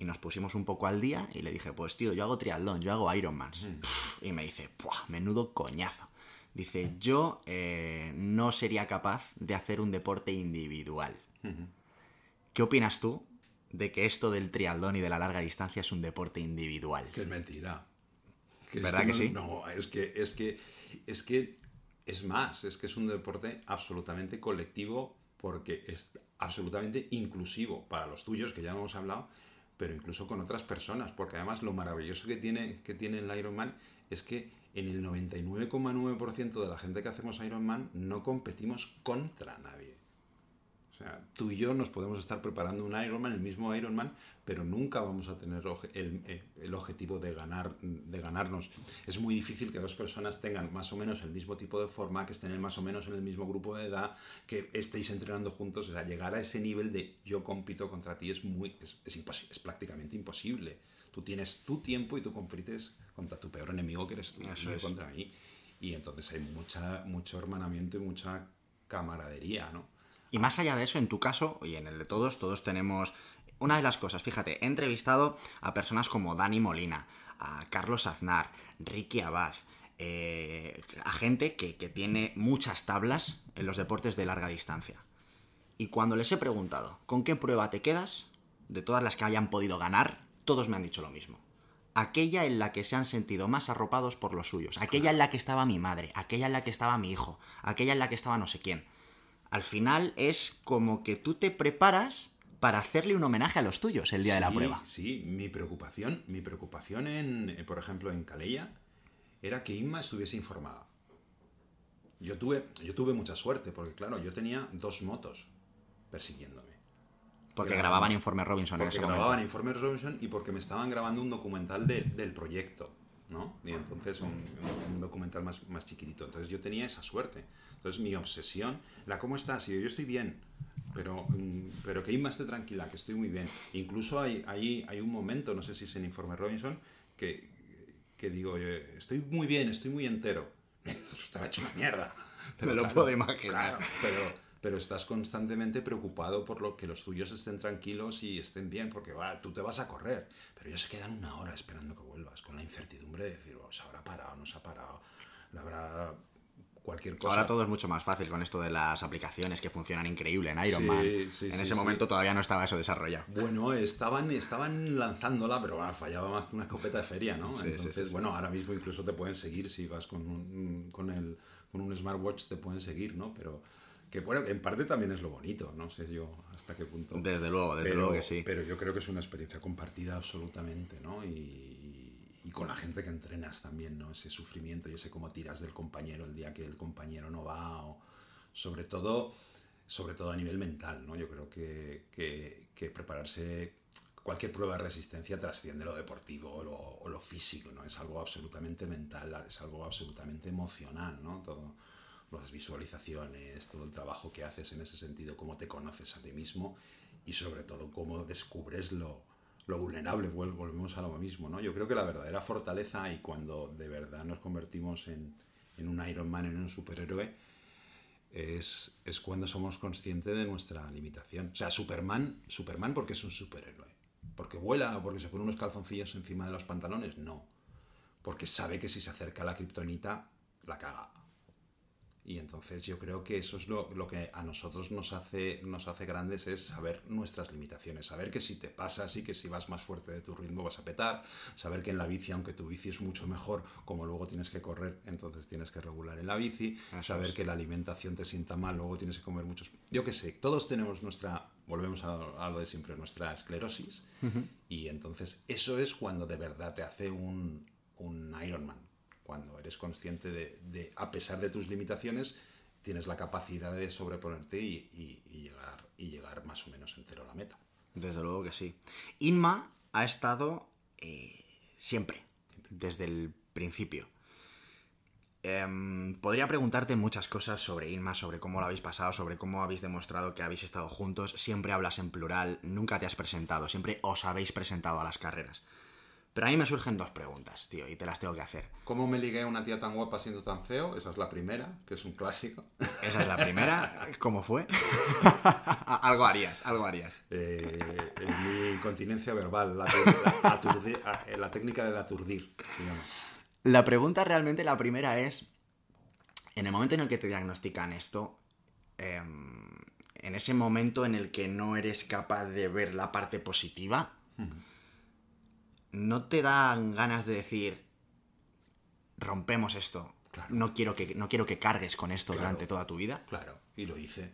Y nos pusimos un poco al día y le dije, pues tío, yo hago triatlón, yo hago Ironman. Mm. Y me dice, ¡puah! Menudo coñazo. Dice, yo eh, no sería capaz de hacer un deporte individual. ¿Qué opinas tú de que esto del triatlón y de la larga distancia es un deporte individual. Que es mentira. ¿Verdad que, sí? No, es que, es que, es que es más, es que es un deporte absolutamente colectivo porque es absolutamente inclusivo para los tuyos, que ya hemos hablado, pero incluso con otras personas, porque además lo maravilloso que tiene, que tiene el Ironman es que en el 99,9% de la gente que hacemos Ironman no competimos contra nadie. O sea, tú y yo nos podemos estar preparando un Ironman, el mismo Ironman, pero nunca vamos a tener eh, el, objetivo de, ganar, de ganarnos. Es muy difícil que dos personas tengan más o menos el mismo tipo de forma, que estén más o menos en el mismo grupo de edad, que estéis entrenando juntos. O sea, llegar a ese nivel de yo compito contra ti es, muy, es, imposible, es prácticamente imposible. Tú tienes tu tiempo y tú compites contra tu peor enemigo que eres tú, Eso es. contra mí. Y entonces hay mucha, mucho hermanamiento y mucha camaradería, ¿no? Y más allá de eso, en tu caso y en el de todos, todos tenemos una de las cosas, fíjate, he entrevistado a personas como Dani Molina, a Carlos Aznar, Ricky Abad, eh, a gente que, que, tiene muchas tablas en los deportes de larga distancia. Y cuando les he preguntado, ¿con qué prueba te quedas? De todas las que hayan podido ganar, todos me han dicho lo mismo. Aquella en la que se han sentido más arropados por los suyos, aquella en la que estaba mi madre, aquella en la que estaba mi hijo, aquella en la que estaba no sé quién al final es como que tú te preparas para hacerle un homenaje a los tuyos el día de la prueba. Sí, mi preocupación, mi preocupación en, eh, por ejemplo, en Calella, era que Inma estuviese informada. Yo tuve, yo tuve mucha suerte, porque claro, yo tenía dos motos persiguiéndome. Porque grababan Informe Robinson en ese grababan Informe Robinson y porque me estaban grabando un documental del proyecto, ¿no? Y entonces un, un documental más, más chiquitito. Entonces yo tenía esa suerte. Entonces mi obsesión, la ¿cómo estás? Y yo, yo estoy bien, pero, mm, pero que Inma esté tranquila, que estoy muy bien. Incluso hay, hay, hay un momento, no sé si es en Informe Robinson, que, que digo, estoy muy bien, estoy muy entero. Esto estaba hecho una mierda. Me lo puedo imaginar. pero, pero estás constantemente preocupado por lo que los tuyos estén tranquilos y estén bien, porque tú te vas a correr, pero ellos se quedan una hora esperando que vuelvas, con la incertidumbre de decir, oh, ¿se habrá parado? ¿No se ha parado? ¿La habrá Ahora todo es mucho más fácil con esto de las aplicaciones que funcionan increíble en Iron Man. en ese momento todavía no estaba eso desarrollado. Bueno, estaban, estaban lanzándola, pero fallaba más que una escopeta de feria, ¿no? Entonces, bueno, ahora mismo incluso te pueden seguir si vas con un, con, el, con un smartwatch, te pueden seguir, ¿no? Pero que bueno, en parte también es lo bonito, no sé yo hasta qué punto. Desde luego, desde luego que sí. Pero yo creo que es una experiencia compartida absolutamente, ¿no? Y, y con la gente que entrenas también, ¿no? Ese sufrimiento y ese cómo tiras del compañero el día que el compañero no va, o sobre todo, sobre todo a nivel mental, ¿no? Yo creo que, que, prepararse cualquier prueba de resistencia trasciende lo deportivo o lo, o lo, físico, ¿no? Es algo absolutamente mental, es algo absolutamente emocional, ¿no? Todo, las visualizaciones, todo el trabajo que haces en ese sentido, cómo te conoces a ti mismo y sobre todo cómo descubres lo, lo vulnerable, volvemos a lo mismo, ¿no? Yo creo que la verdadera fortaleza y cuando de verdad nos convertimos en, en un Iron Man, en un superhéroe, es, es, cuando somos conscientes de nuestra limitación. O sea, Superman, Superman porque es un superhéroe. Porque vuela o porque se pone unos calzoncillos encima de los pantalones, no. Porque sabe que si se acerca a la kriptonita, la caga. Y entonces yo creo que eso es lo, lo, que a nosotros nos hace, nos hace grandes, es saber nuestras limitaciones, saber que si te pasas y que si vas más fuerte de tu ritmo vas a petar, saber que en la bici, aunque tu bici es mucho mejor, como luego tienes que correr, entonces tienes que regular en la bici, saber que la alimentación te sienta mal, luego tienes que comer muchos... Yo qué sé, todos tenemos nuestra, volvemos a, lo de siempre, nuestra esclerosis, y entonces eso es cuando de verdad te hace un, un Ironman cuando eres consciente de, a pesar de tus limitaciones, tienes la capacidad de sobreponerte y, llegar, y llegar más o menos entero a la meta. Desde luego que sí. Inma ha estado eh, siempre, desde el principio. Em, podría preguntarte muchas cosas sobre Inma, sobre cómo lo habéis pasado, sobre cómo habéis demostrado que habéis estado juntos. Siempre hablas en plural, nunca te has presentado, siempre os habéis presentado a las carreras. Pero a mí me surgen dos preguntas, tío, y te las tengo que hacer. ¿Cómo me ligué a una tía tan guapa siendo tan feo? Esa es la primera, que es un clásico. Esa es la primera. ¿Cómo fue? algo harías, algo harías. Eh, mi incontinencia verbal, la, la, técnica del aturdir. La pregunta realmente, la primera es, en el momento en el que te diagnostican esto, em, en ese momento en el que no eres capaz de ver la parte positiva, ¿no te dan ganas de decir, rompemos esto? No, quiero que, no quiero que cargues con esto durante toda tu vida. Claro, y lo hice.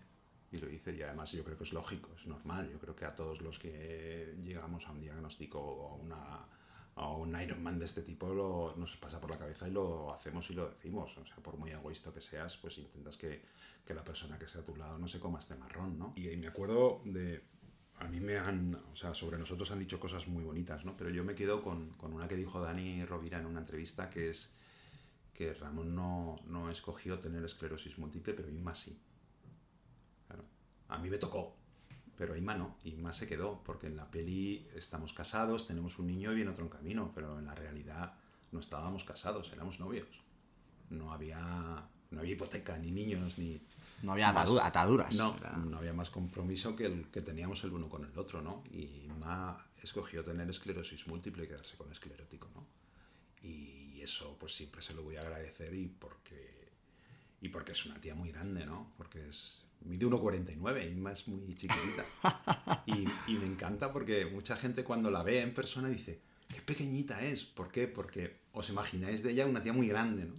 Y lo hice, y además yo creo que es lógico, es normal. Yo creo que a todos los que llegamos a un diagnóstico o a, una, a un Ironman de este tipo lo, nos pasa por la cabeza y lo hacemos y lo decimos. O sea, por muy egoísta que seas, pues intentas que, que la persona que esté a tu lado no se coma este marrón, ¿no? y me acuerdo de, a mí me han, o sea, sobre nosotros han dicho cosas muy bonitas, ¿no? Pero yo me quedo con, con una que dijo Dani Rovira en una entrevista, que es que Ramón no, no escogió tener esclerosis múltiple, pero Inma sí. Claro. A mí me tocó, pero Inma no. Inma se quedó, porque en la peli estamos casados, tenemos un niño y viene otro en camino, pero en la realidad no estábamos casados, éramos novios. No había, no había hipoteca, ni niños, ni, no había ataduras. No, no había más compromiso que el que teníamos el uno con el otro, ¿no? Y Ma escogió tener esclerosis múltiple y quedarse con esclerótico, ¿no? Y eso pues siempre se lo voy a agradecer y porque, y porque es una tía muy grande, ¿no? Porque es mide 1,49 y más muy chiquitita. y, y me encanta porque mucha gente cuando la ve en persona dice, qué pequeñita es. ¿Por qué? Porque os imagináis de ella una tía muy grande, ¿no?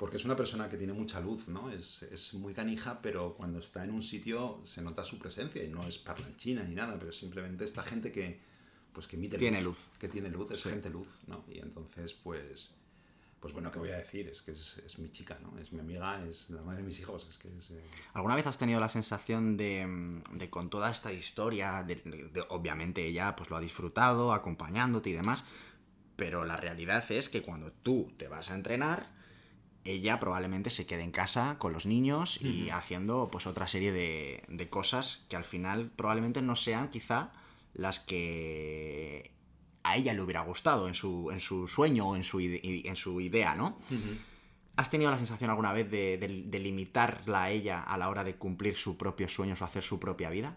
Porque es una persona que tiene mucha luz, ¿no? Es, es, muy canija, pero cuando está en un sitio se nota su presencia y no es parlanchina ni nada, pero simplemente esta gente que, pues que emite tiene luz, Que tiene luz, es gente luz, ¿no? Y entonces, pues, pues bueno, ¿qué voy a decir? Es que es, es, mi chica, ¿no? Es mi amiga, es la madre de mis hijos, es que es... Eh, ¿Alguna vez has tenido la sensación de, de con toda esta historia, de, obviamente ella pues lo ha disfrutado, acompañándote y demás, pero la realidad es que cuando tú te vas a entrenar ella probablemente se quede en casa con los niños y haciendo pues otra serie de, de, cosas que al final probablemente no sean quizá las que a ella le hubiera gustado en su, en su sueño o en su, en su idea, ¿no? ¿Has tenido la sensación alguna vez de, de, limitarla a ella a la hora de cumplir sus propios sueños o hacer su propia vida?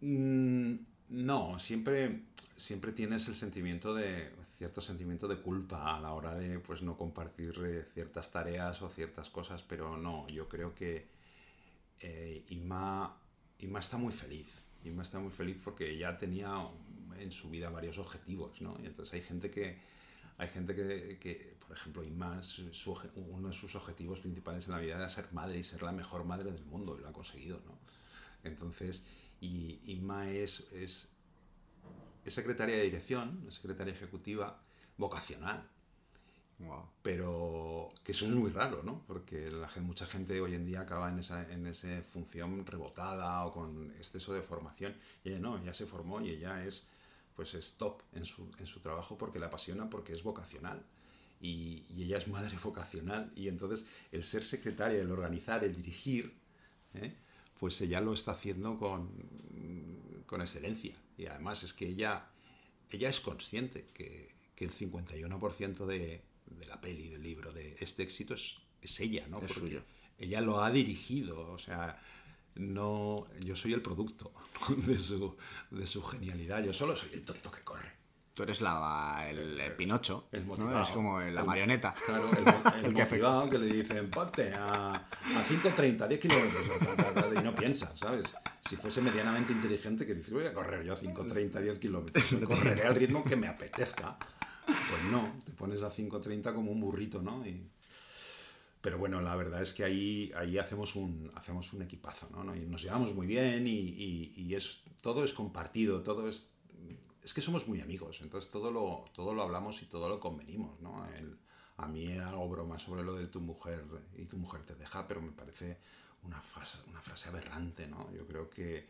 Mm, no, siempre, siempre tienes el sentimiento de cierto sentimiento de culpa a la hora de pues no compartir eh, ciertas tareas o ciertas cosas, pero no, yo creo que eh, Ima, está muy feliz. Ima está muy feliz porque ya tenía en su vida varios objetivos, ¿no? Y entonces hay gente que, hay gente que, por ejemplo, Ima, uno de sus objetivos principales en la vida era ser madre y ser la mejor madre del mundo, y lo ha conseguido, ¿no? Entonces, y es, es es secretaria de dirección, es secretaria ejecutiva vocacional. Pero que eso es muy raro, ¿no? Porque la mucha gente hoy en día acaba en esa, en esa función rebotada o con exceso de formación. Y ella no, ella se formó y ella es pues es top en su, en su trabajo porque la apasiona, porque es vocacional. Y, y, ella es madre vocacional. Y entonces el ser secretaria, el organizar, el dirigir, ¿eh? pues ella lo está haciendo con, con excelencia. Y además es que ella, ella es consciente que, que el 51% de, de, la peli, del libro, de este éxito es, es ella, ¿no? Es suyo. Ella lo ha dirigido, o sea, no, yo soy el producto de su, de su genialidad, yo solo soy el tonto que corre. Tú eres la, el, el Pinocho, El ¿no? motivado. Es como la El- marioneta. Claro, el, el motivado que le dicen, ponte a, a 5.30, 10 kilómetros, y no piensa, ¿sabes? Si fuese medianamente inteligente, que dice, voy a correr yo a 5.30, 10 kilómetros, correré al ritmo que me apetezca. Pues no, te pones a 5.30 como un burrito, ¿no? Y- pero bueno, la verdad es que ahí, ahí hacemos, un, hacemos un equipazo, ¿no? Y nos llevamos muy bien y, y- y es, todo es compartido, todo es... Es que somos muy amigos, entonces todo lo, todo lo hablamos y todo lo convenimos, ¿no? El- a mí hago broma sobre lo de tu mujer y tu mujer te deja, pero me parece una frase, una frase aberrante, ¿no? Yo creo que,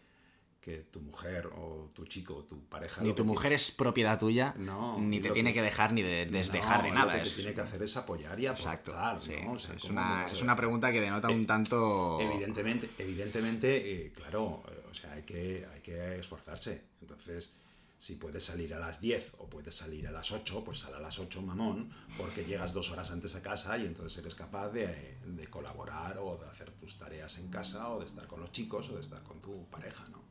que tu mujer o tu chico o tu pareja... Ni tu mujer es propiedad tuya, No, ni te tiene que- que dejar ni de- desdejar No, de nada. Lo que te es- tiene que hacer es apoyar y Exacto. aportar, sí, ¿no? O sea, es, ¿cómo una, es una pregunta que denota un tanto... Evidentemente, evidentemente, eh, claro, eh, o sea, hay que, hay que esforzarse. Entonces, si puedes salir a las 10 o puedes salir a las 8, pues sal a las 8, mamón, porque llegas dos horas antes a casa y entonces eres capaz de, de colaborar o de hacer tus tareas en casa o de estar con los chicos o de estar con tu pareja, ¿no?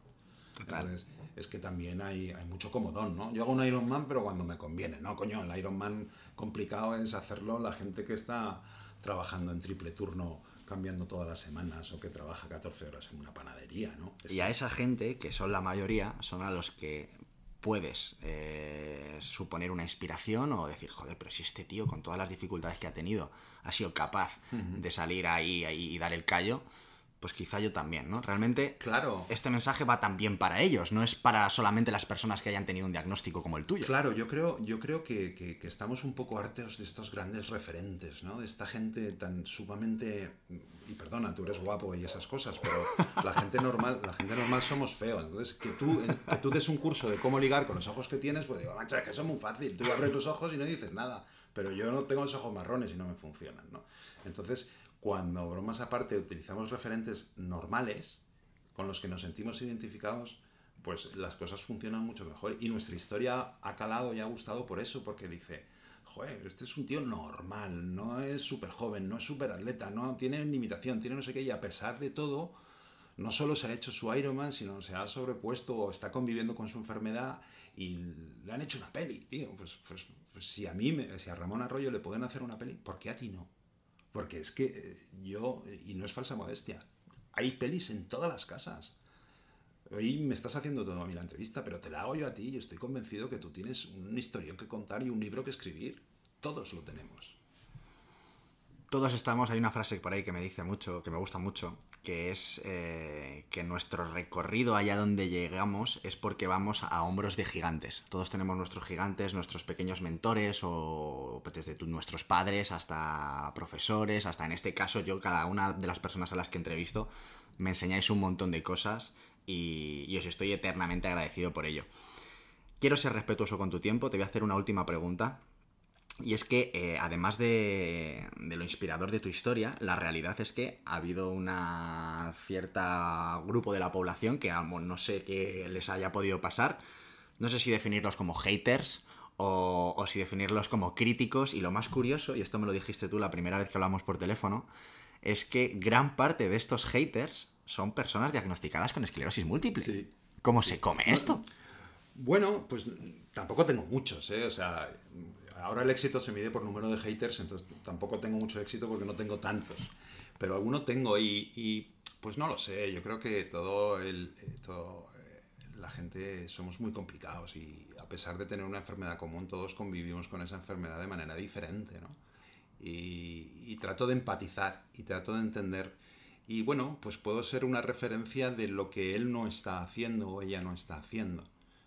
Total. Entonces, es que también hay, hay mucho comodón, ¿no? Yo hago un Ironman, pero cuando me conviene, ¿no? Coño, el Ironman complicado es hacerlo la gente que está trabajando en triple turno, cambiando todas las semanas, o que trabaja 14 horas en una panadería, ¿no? Es- Y a esa gente, que son la mayoría, son a los que puedes eh, suponer una inspiración o decir, joder, pero si este tío con todas las dificultades que ha tenido ha sido capaz de salir ahí, ahí y dar el callo, pues quizá yo también, ¿no? Realmente Claro. este mensaje va también para ellos, no es para solamente las personas que hayan tenido un diagnóstico como el tuyo. Claro, yo creo, yo creo que, que- que estamos un poco hartos de estos grandes referentes, ¿no? De esta gente tan sumamente... Y perdona, tú eres guapo y esas cosas, pero la gente normal, la gente normal somos feos. Entonces, que tú, eh, que tú des un curso de cómo ligar con los ojos que tienes, pues digo, es que eso es muy fácil. Tú abres los ojos y no dices nada. Pero yo no tengo los ojos marrones y no me funcionan, ¿no? Entonces, cuando bromas aparte utilizamos referentes normales, con los que nos sentimos identificados, pues las cosas funcionan mucho mejor. Y nuestra historia ha calado y ha gustado por eso, porque dice, joder, este es un tío normal, no es súper joven, no es súper atleta, no tiene limitación, tiene no sé qué, y a pesar de todo, no solo se ha hecho su Ironman, sino se ha sobrepuesto o está conviviendo con su enfermedad y le han hecho una peli, tío. Pues, pues, pues si a mí, me- si a Ramón Arroyo le pueden hacer una peli, ¿por qué a ti no? Porque es que eh, yo, y no es falsa modestia, hay pelis en todas las casas. Hoy me estás haciendo todo a mí la entrevista, pero te la hago yo a ti y estoy convencido que tú tienes un historión que contar y un libro que escribir. Todos lo tenemos. Todos estamos, hay una frase por ahí que me dice mucho, que me gusta mucho, que es eh, que nuestro recorrido allá donde llegamos es porque vamos a hombros de gigantes. Todos tenemos nuestros gigantes, nuestros pequeños mentores, o desde nuestros padres hasta profesores, hasta en este caso yo, cada una de las personas a las que entrevisto, me enseñáis un montón de cosas y, y os estoy eternamente agradecido por ello. Quiero ser respetuoso con tu tiempo, te voy a hacer una última pregunta. Y es que, eh, además de, de lo inspirador de tu historia, la realidad es que ha habido una cierta grupo de la población que amo, no sé qué les haya podido pasar. No sé si definirlos como haters o, o si definirlos como críticos. Y lo más curioso, y esto me lo dijiste tú la primera vez que hablamos por teléfono, es que gran parte de estos haters son personas diagnosticadas con esclerosis múltiple. Sí. ¿Cómo se come esto? Bueno, pues tampoco tengo muchos, ¿eh? O sea, ahora el éxito se mide por número de haters, entonces tampoco tengo mucho éxito porque no tengo tantos. Pero alguno tengo y, y, pues no lo sé, yo creo que todo el... eh, todo, eh, la gente somos muy complicados y a pesar de tener una enfermedad común, todos convivimos con esa enfermedad de manera diferente, ¿no? Y, y trato de empatizar y trato de entender. Y bueno, pues puedo ser una referencia de lo que él no está haciendo o ella no está haciendo.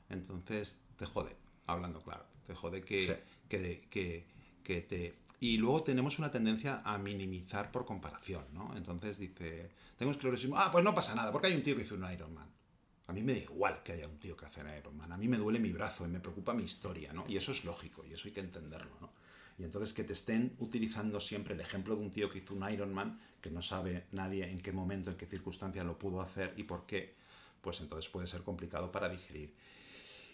Entonces te jode, hablando claro. Te jode que, Sí. Que, que, que te... Y luego tenemos una tendencia a minimizar por comparación, ¿no? Entonces dice, tengo esclerosis... Ah, pues no pasa nada, porque hay un tío que hizo un Ironman. A mí me da igual que haya un tío que hace un Ironman. A mí me duele mi brazo y me preocupa mi historia, ¿no? Y eso es lógico y eso hay que entenderlo, ¿no? Y entonces que te estén utilizando siempre el ejemplo de un tío que hizo un Ironman, que no sabe nadie en qué momento, en qué circunstancia lo pudo hacer y por qué, pues entonces puede ser complicado para digerir.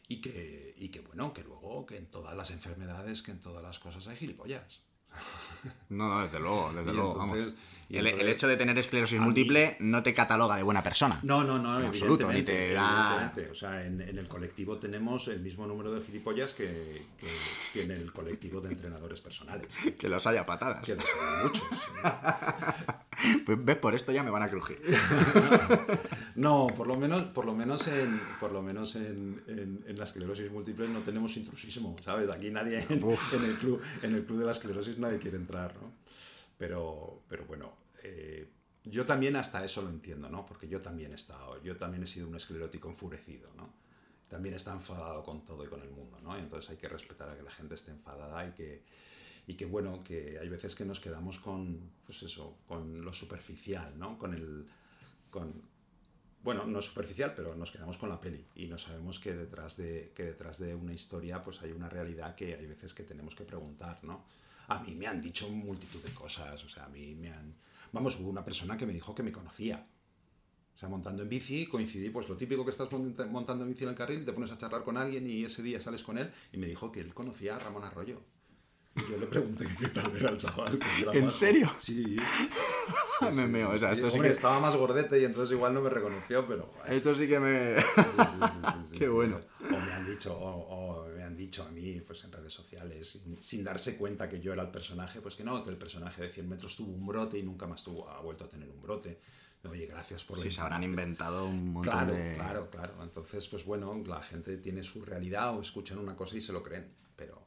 Y que, y que bueno, que luego, que en todas las enfermedades, que en todas las cosas hay gilipollas. No, no, desde luego, desde Y luego, vamos. entonces- y El, el hecho de tener esclerosis a mí- múltiple no te cataloga de buena persona. No, no, no, En absoluto, ni te da-. O sea, en, en el colectivo tenemos el mismo número de gilipollas que, que, que en el colectivo de entrenadores personales. Que los haya patadas. Que los hay muchos. Pues ves, por esto ya me van a crujir. No, por lo menos, por lo menos en, por lo menos en, en- en la esclerosis múltiple no tenemos intrusismo, ¿sabes? Aquí nadie en, en el club, en el club de la esclerosis nadie quiere entrar, ¿no? Pero, pero bueno, eh, yo también hasta eso lo entiendo, ¿no? Porque yo también he estado, yo también he sido un esclerótico enfurecido, ¿no? También está enfadado con todo y con el mundo, ¿no? Y entonces hay que respetar a que la gente esté enfadada y que, y que bueno, que hay veces que nos quedamos con, pues eso, con lo superficial, ¿no? Con el, con, bueno, no es superficial, pero nos quedamos con la peli y no sabemos que detrás de, que detrás de una historia pues hay una realidad que hay veces que tenemos que preguntar, ¿no? A mí me han dicho multitud de cosas, o sea, a mí me han... Vamos, hubo una persona que me dijo que me conocía. O sea, montando en bici, coincidí, pues lo típico que estás mont- montando en bici en el carril, te pones a charlar con alguien y ese día sales con él y me dijo que él conocía a Ramón Arroyo. Y yo le pregunté qué tal era el chaval. era ¿En serio? Sí. Me meo, o sea, esto sí Hombre, que- estaba más gordete y entonces igual no me reconoció, pero... joder. Esto sí que me... Sí, sí, sí, sí, sí, Qué sí. bueno. O me han dicho, o, o me han dicho a mí, pues en redes sociales, sin, sin darse cuenta que yo era el personaje, pues que no, que el personaje de 100 metros tuvo un brote y nunca más tuvo, ha vuelto a tener un brote. Oye, gracias por la Sí, se habrán inventado un montón Claro, de... claro, claro. Entonces, pues bueno, la gente tiene su realidad o escuchan una cosa y se lo creen. Pero,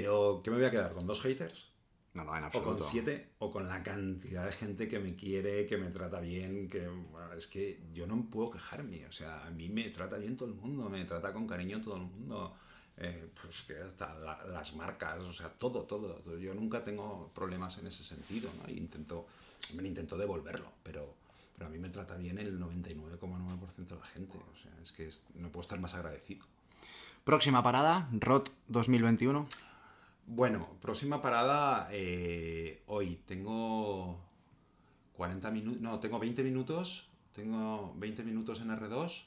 pero ¿qué me voy a quedar? ¿Con dos haters? No, no, en O absoluto. con siete, o con la cantidad de gente que me quiere, que me trata bien, que bueno, es que yo no puedo quejarme, o sea, a mí me trata bien todo el mundo, me trata con cariño todo el mundo, eh, pues que hasta la- las marcas, o sea, todo, todo, todo. Yo nunca tengo problemas en ese sentido, ¿no? Y intento, me intento devolverlo, pero, pero a mí me trata bien el 99,9% de la gente, o sea, es que es- no puedo estar más agradecido. Próxima parada, ROT 2021. Bueno, próxima parada eh, hoy. Tengo 40 minutos, no, tengo 20 minutos. Tengo 20 minutos en R2.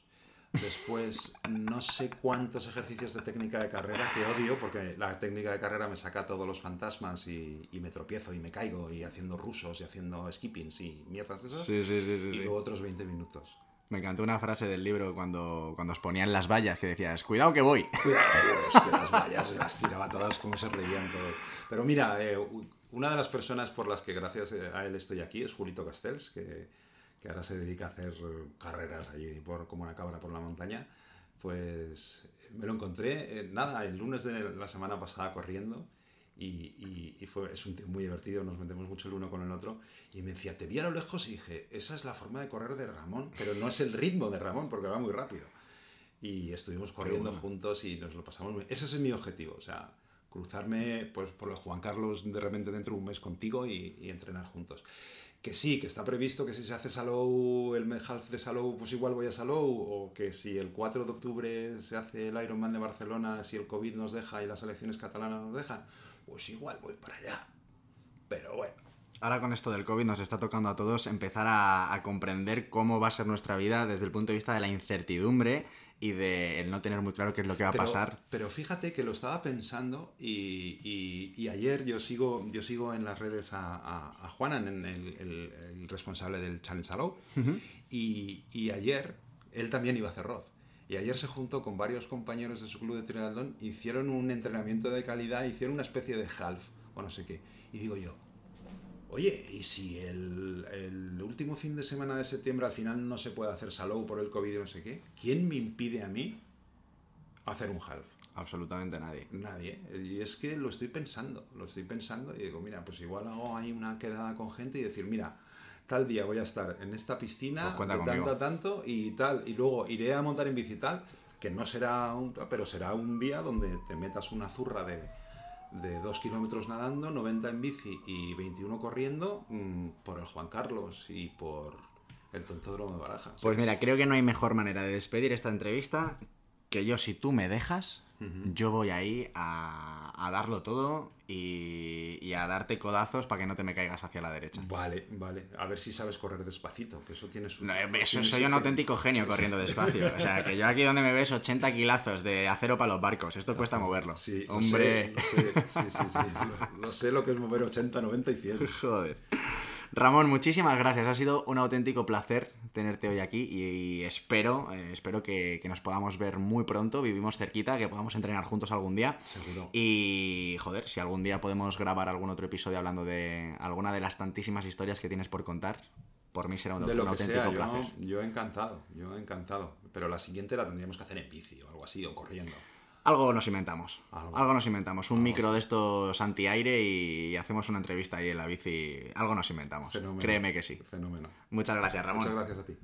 Después no sé cuántos ejercicios de técnica de carrera que odio porque la técnica de carrera me saca todos los fantasmas y, y me tropiezo y me caigo y haciendo rusos y haciendo skippings y mierdas de esas. Sí, sí, sí, sí, y luego otros 20 minutos. Me encantó una frase del libro cuando, cuando os ponían las vallas que decías, cuidado que voy. Cuidado, es que las vallas las tiraba todas como se reían todos. Pero mira, eh, una de las personas por las que gracias eh, a él estoy aquí es Julito Castells, que, que ahora se dedica a hacer eh, carreras allí por, como una cabra por la montaña. Pues me lo encontré, eh, nada, el lunes de la semana pasada corriendo. Y, y- y fue, es un tío muy divertido, nos metemos mucho el uno con el otro. Y me decía, te vi a lo lejos y dije, esa es la forma de correr de Ramón, pero no es el ritmo de Ramón porque va muy rápido y estuvimos corriendo bueno. juntos y nos lo pasamos muy Ese es mi objetivo, o sea, cruzarme pues, por el Juan Carlos de repente dentro de un mes contigo y, y entrenar juntos. Que sí, que está previsto que si se hace Salou, el half de Salou, pues igual voy a Salou, o que si el 4 de octubre se hace el Ironman de Barcelona, si el COVID nos deja y las elecciones catalanas nos dejan, pues igual voy para allá. Pero bueno, Ahora con esto del COVID nos está tocando a todos empezar a, a comprender cómo va a ser nuestra vida desde el punto de vista de la incertidumbre y de el no tener muy claro qué es lo que va a pero, pasar. Pero fíjate que lo estaba pensando y, y- y ayer yo sigo, yo sigo en las redes a, a, a el, el- el responsable del Challenge Salou, y, y ayer él también iba a hacer Roth. Y ayer se juntó con varios compañeros de su club de triatlón, hicieron un entrenamiento de calidad, hicieron una especie de half o no sé qué. Y digo yo, Oye, ¿y si el, el último fin de semana de septiembre al final no se puede hacer Salou por el COVID y no sé qué? ¿Quién me impide a mí hacer un half? Absolutamente nadie. Nadie. Y es que lo estoy pensando, lo estoy pensando y digo, mira, pues igual hago ahí una quedada con gente y decir, mira, tal día voy a estar en esta piscina Pues de tanto conmigo. a tanto y tal, y luego iré a montar en bici tal, que no será un, pero será un día donde te metas una zurra de, de 2 kilómetros nadando, 90 en bici y 21 corriendo mm, por el Juan Carlos y por el Tontódromo de Barajas. Pues mira, creo que no hay mejor manera de despedir esta entrevista que yo, si tú me dejas, yo voy ahí a, a darlo todo y, y a darte codazos para que no te me caigas hacia la derecha. Vale, vale. A ver si sabes correr despacito, que eso tiene su... No, tiene eso, soy un auténtico genio corriendo despacio. O sea, que yo aquí donde me ves 80 kilazos de acero para los barcos. Esto cuesta moverlo. Sí, lo Hombre. sé, lo sé, sí, sí, sí. Lo, lo sé lo que es mover 80, 90 y 100. Joder. Ramón, muchísimas gracias. Ha sido un auténtico placer tenerte hoy aquí y, y espero, eh, espero que, que nos podamos ver muy pronto. Vivimos cerquita, que podamos entrenar juntos algún día. Seguro. Y joder, si algún día podemos grabar algún otro episodio hablando de alguna de las tantísimas historias que tienes por contar, por mí será un, De un lo que auténtico sea, placer. yo, yo encantado, yo encantado. Pero la siguiente la tendríamos que hacer en bici o algo así, o corriendo. Algo nos inventamos. Algo. Algo, nos inventamos. Un micro de estos anti-aire y hacemos una entrevista ahí en la bici. Algo nos inventamos. Fenómeno. Créeme que sí. Fenómeno. Muchas gracias, Ramón. Muchas gracias a ti.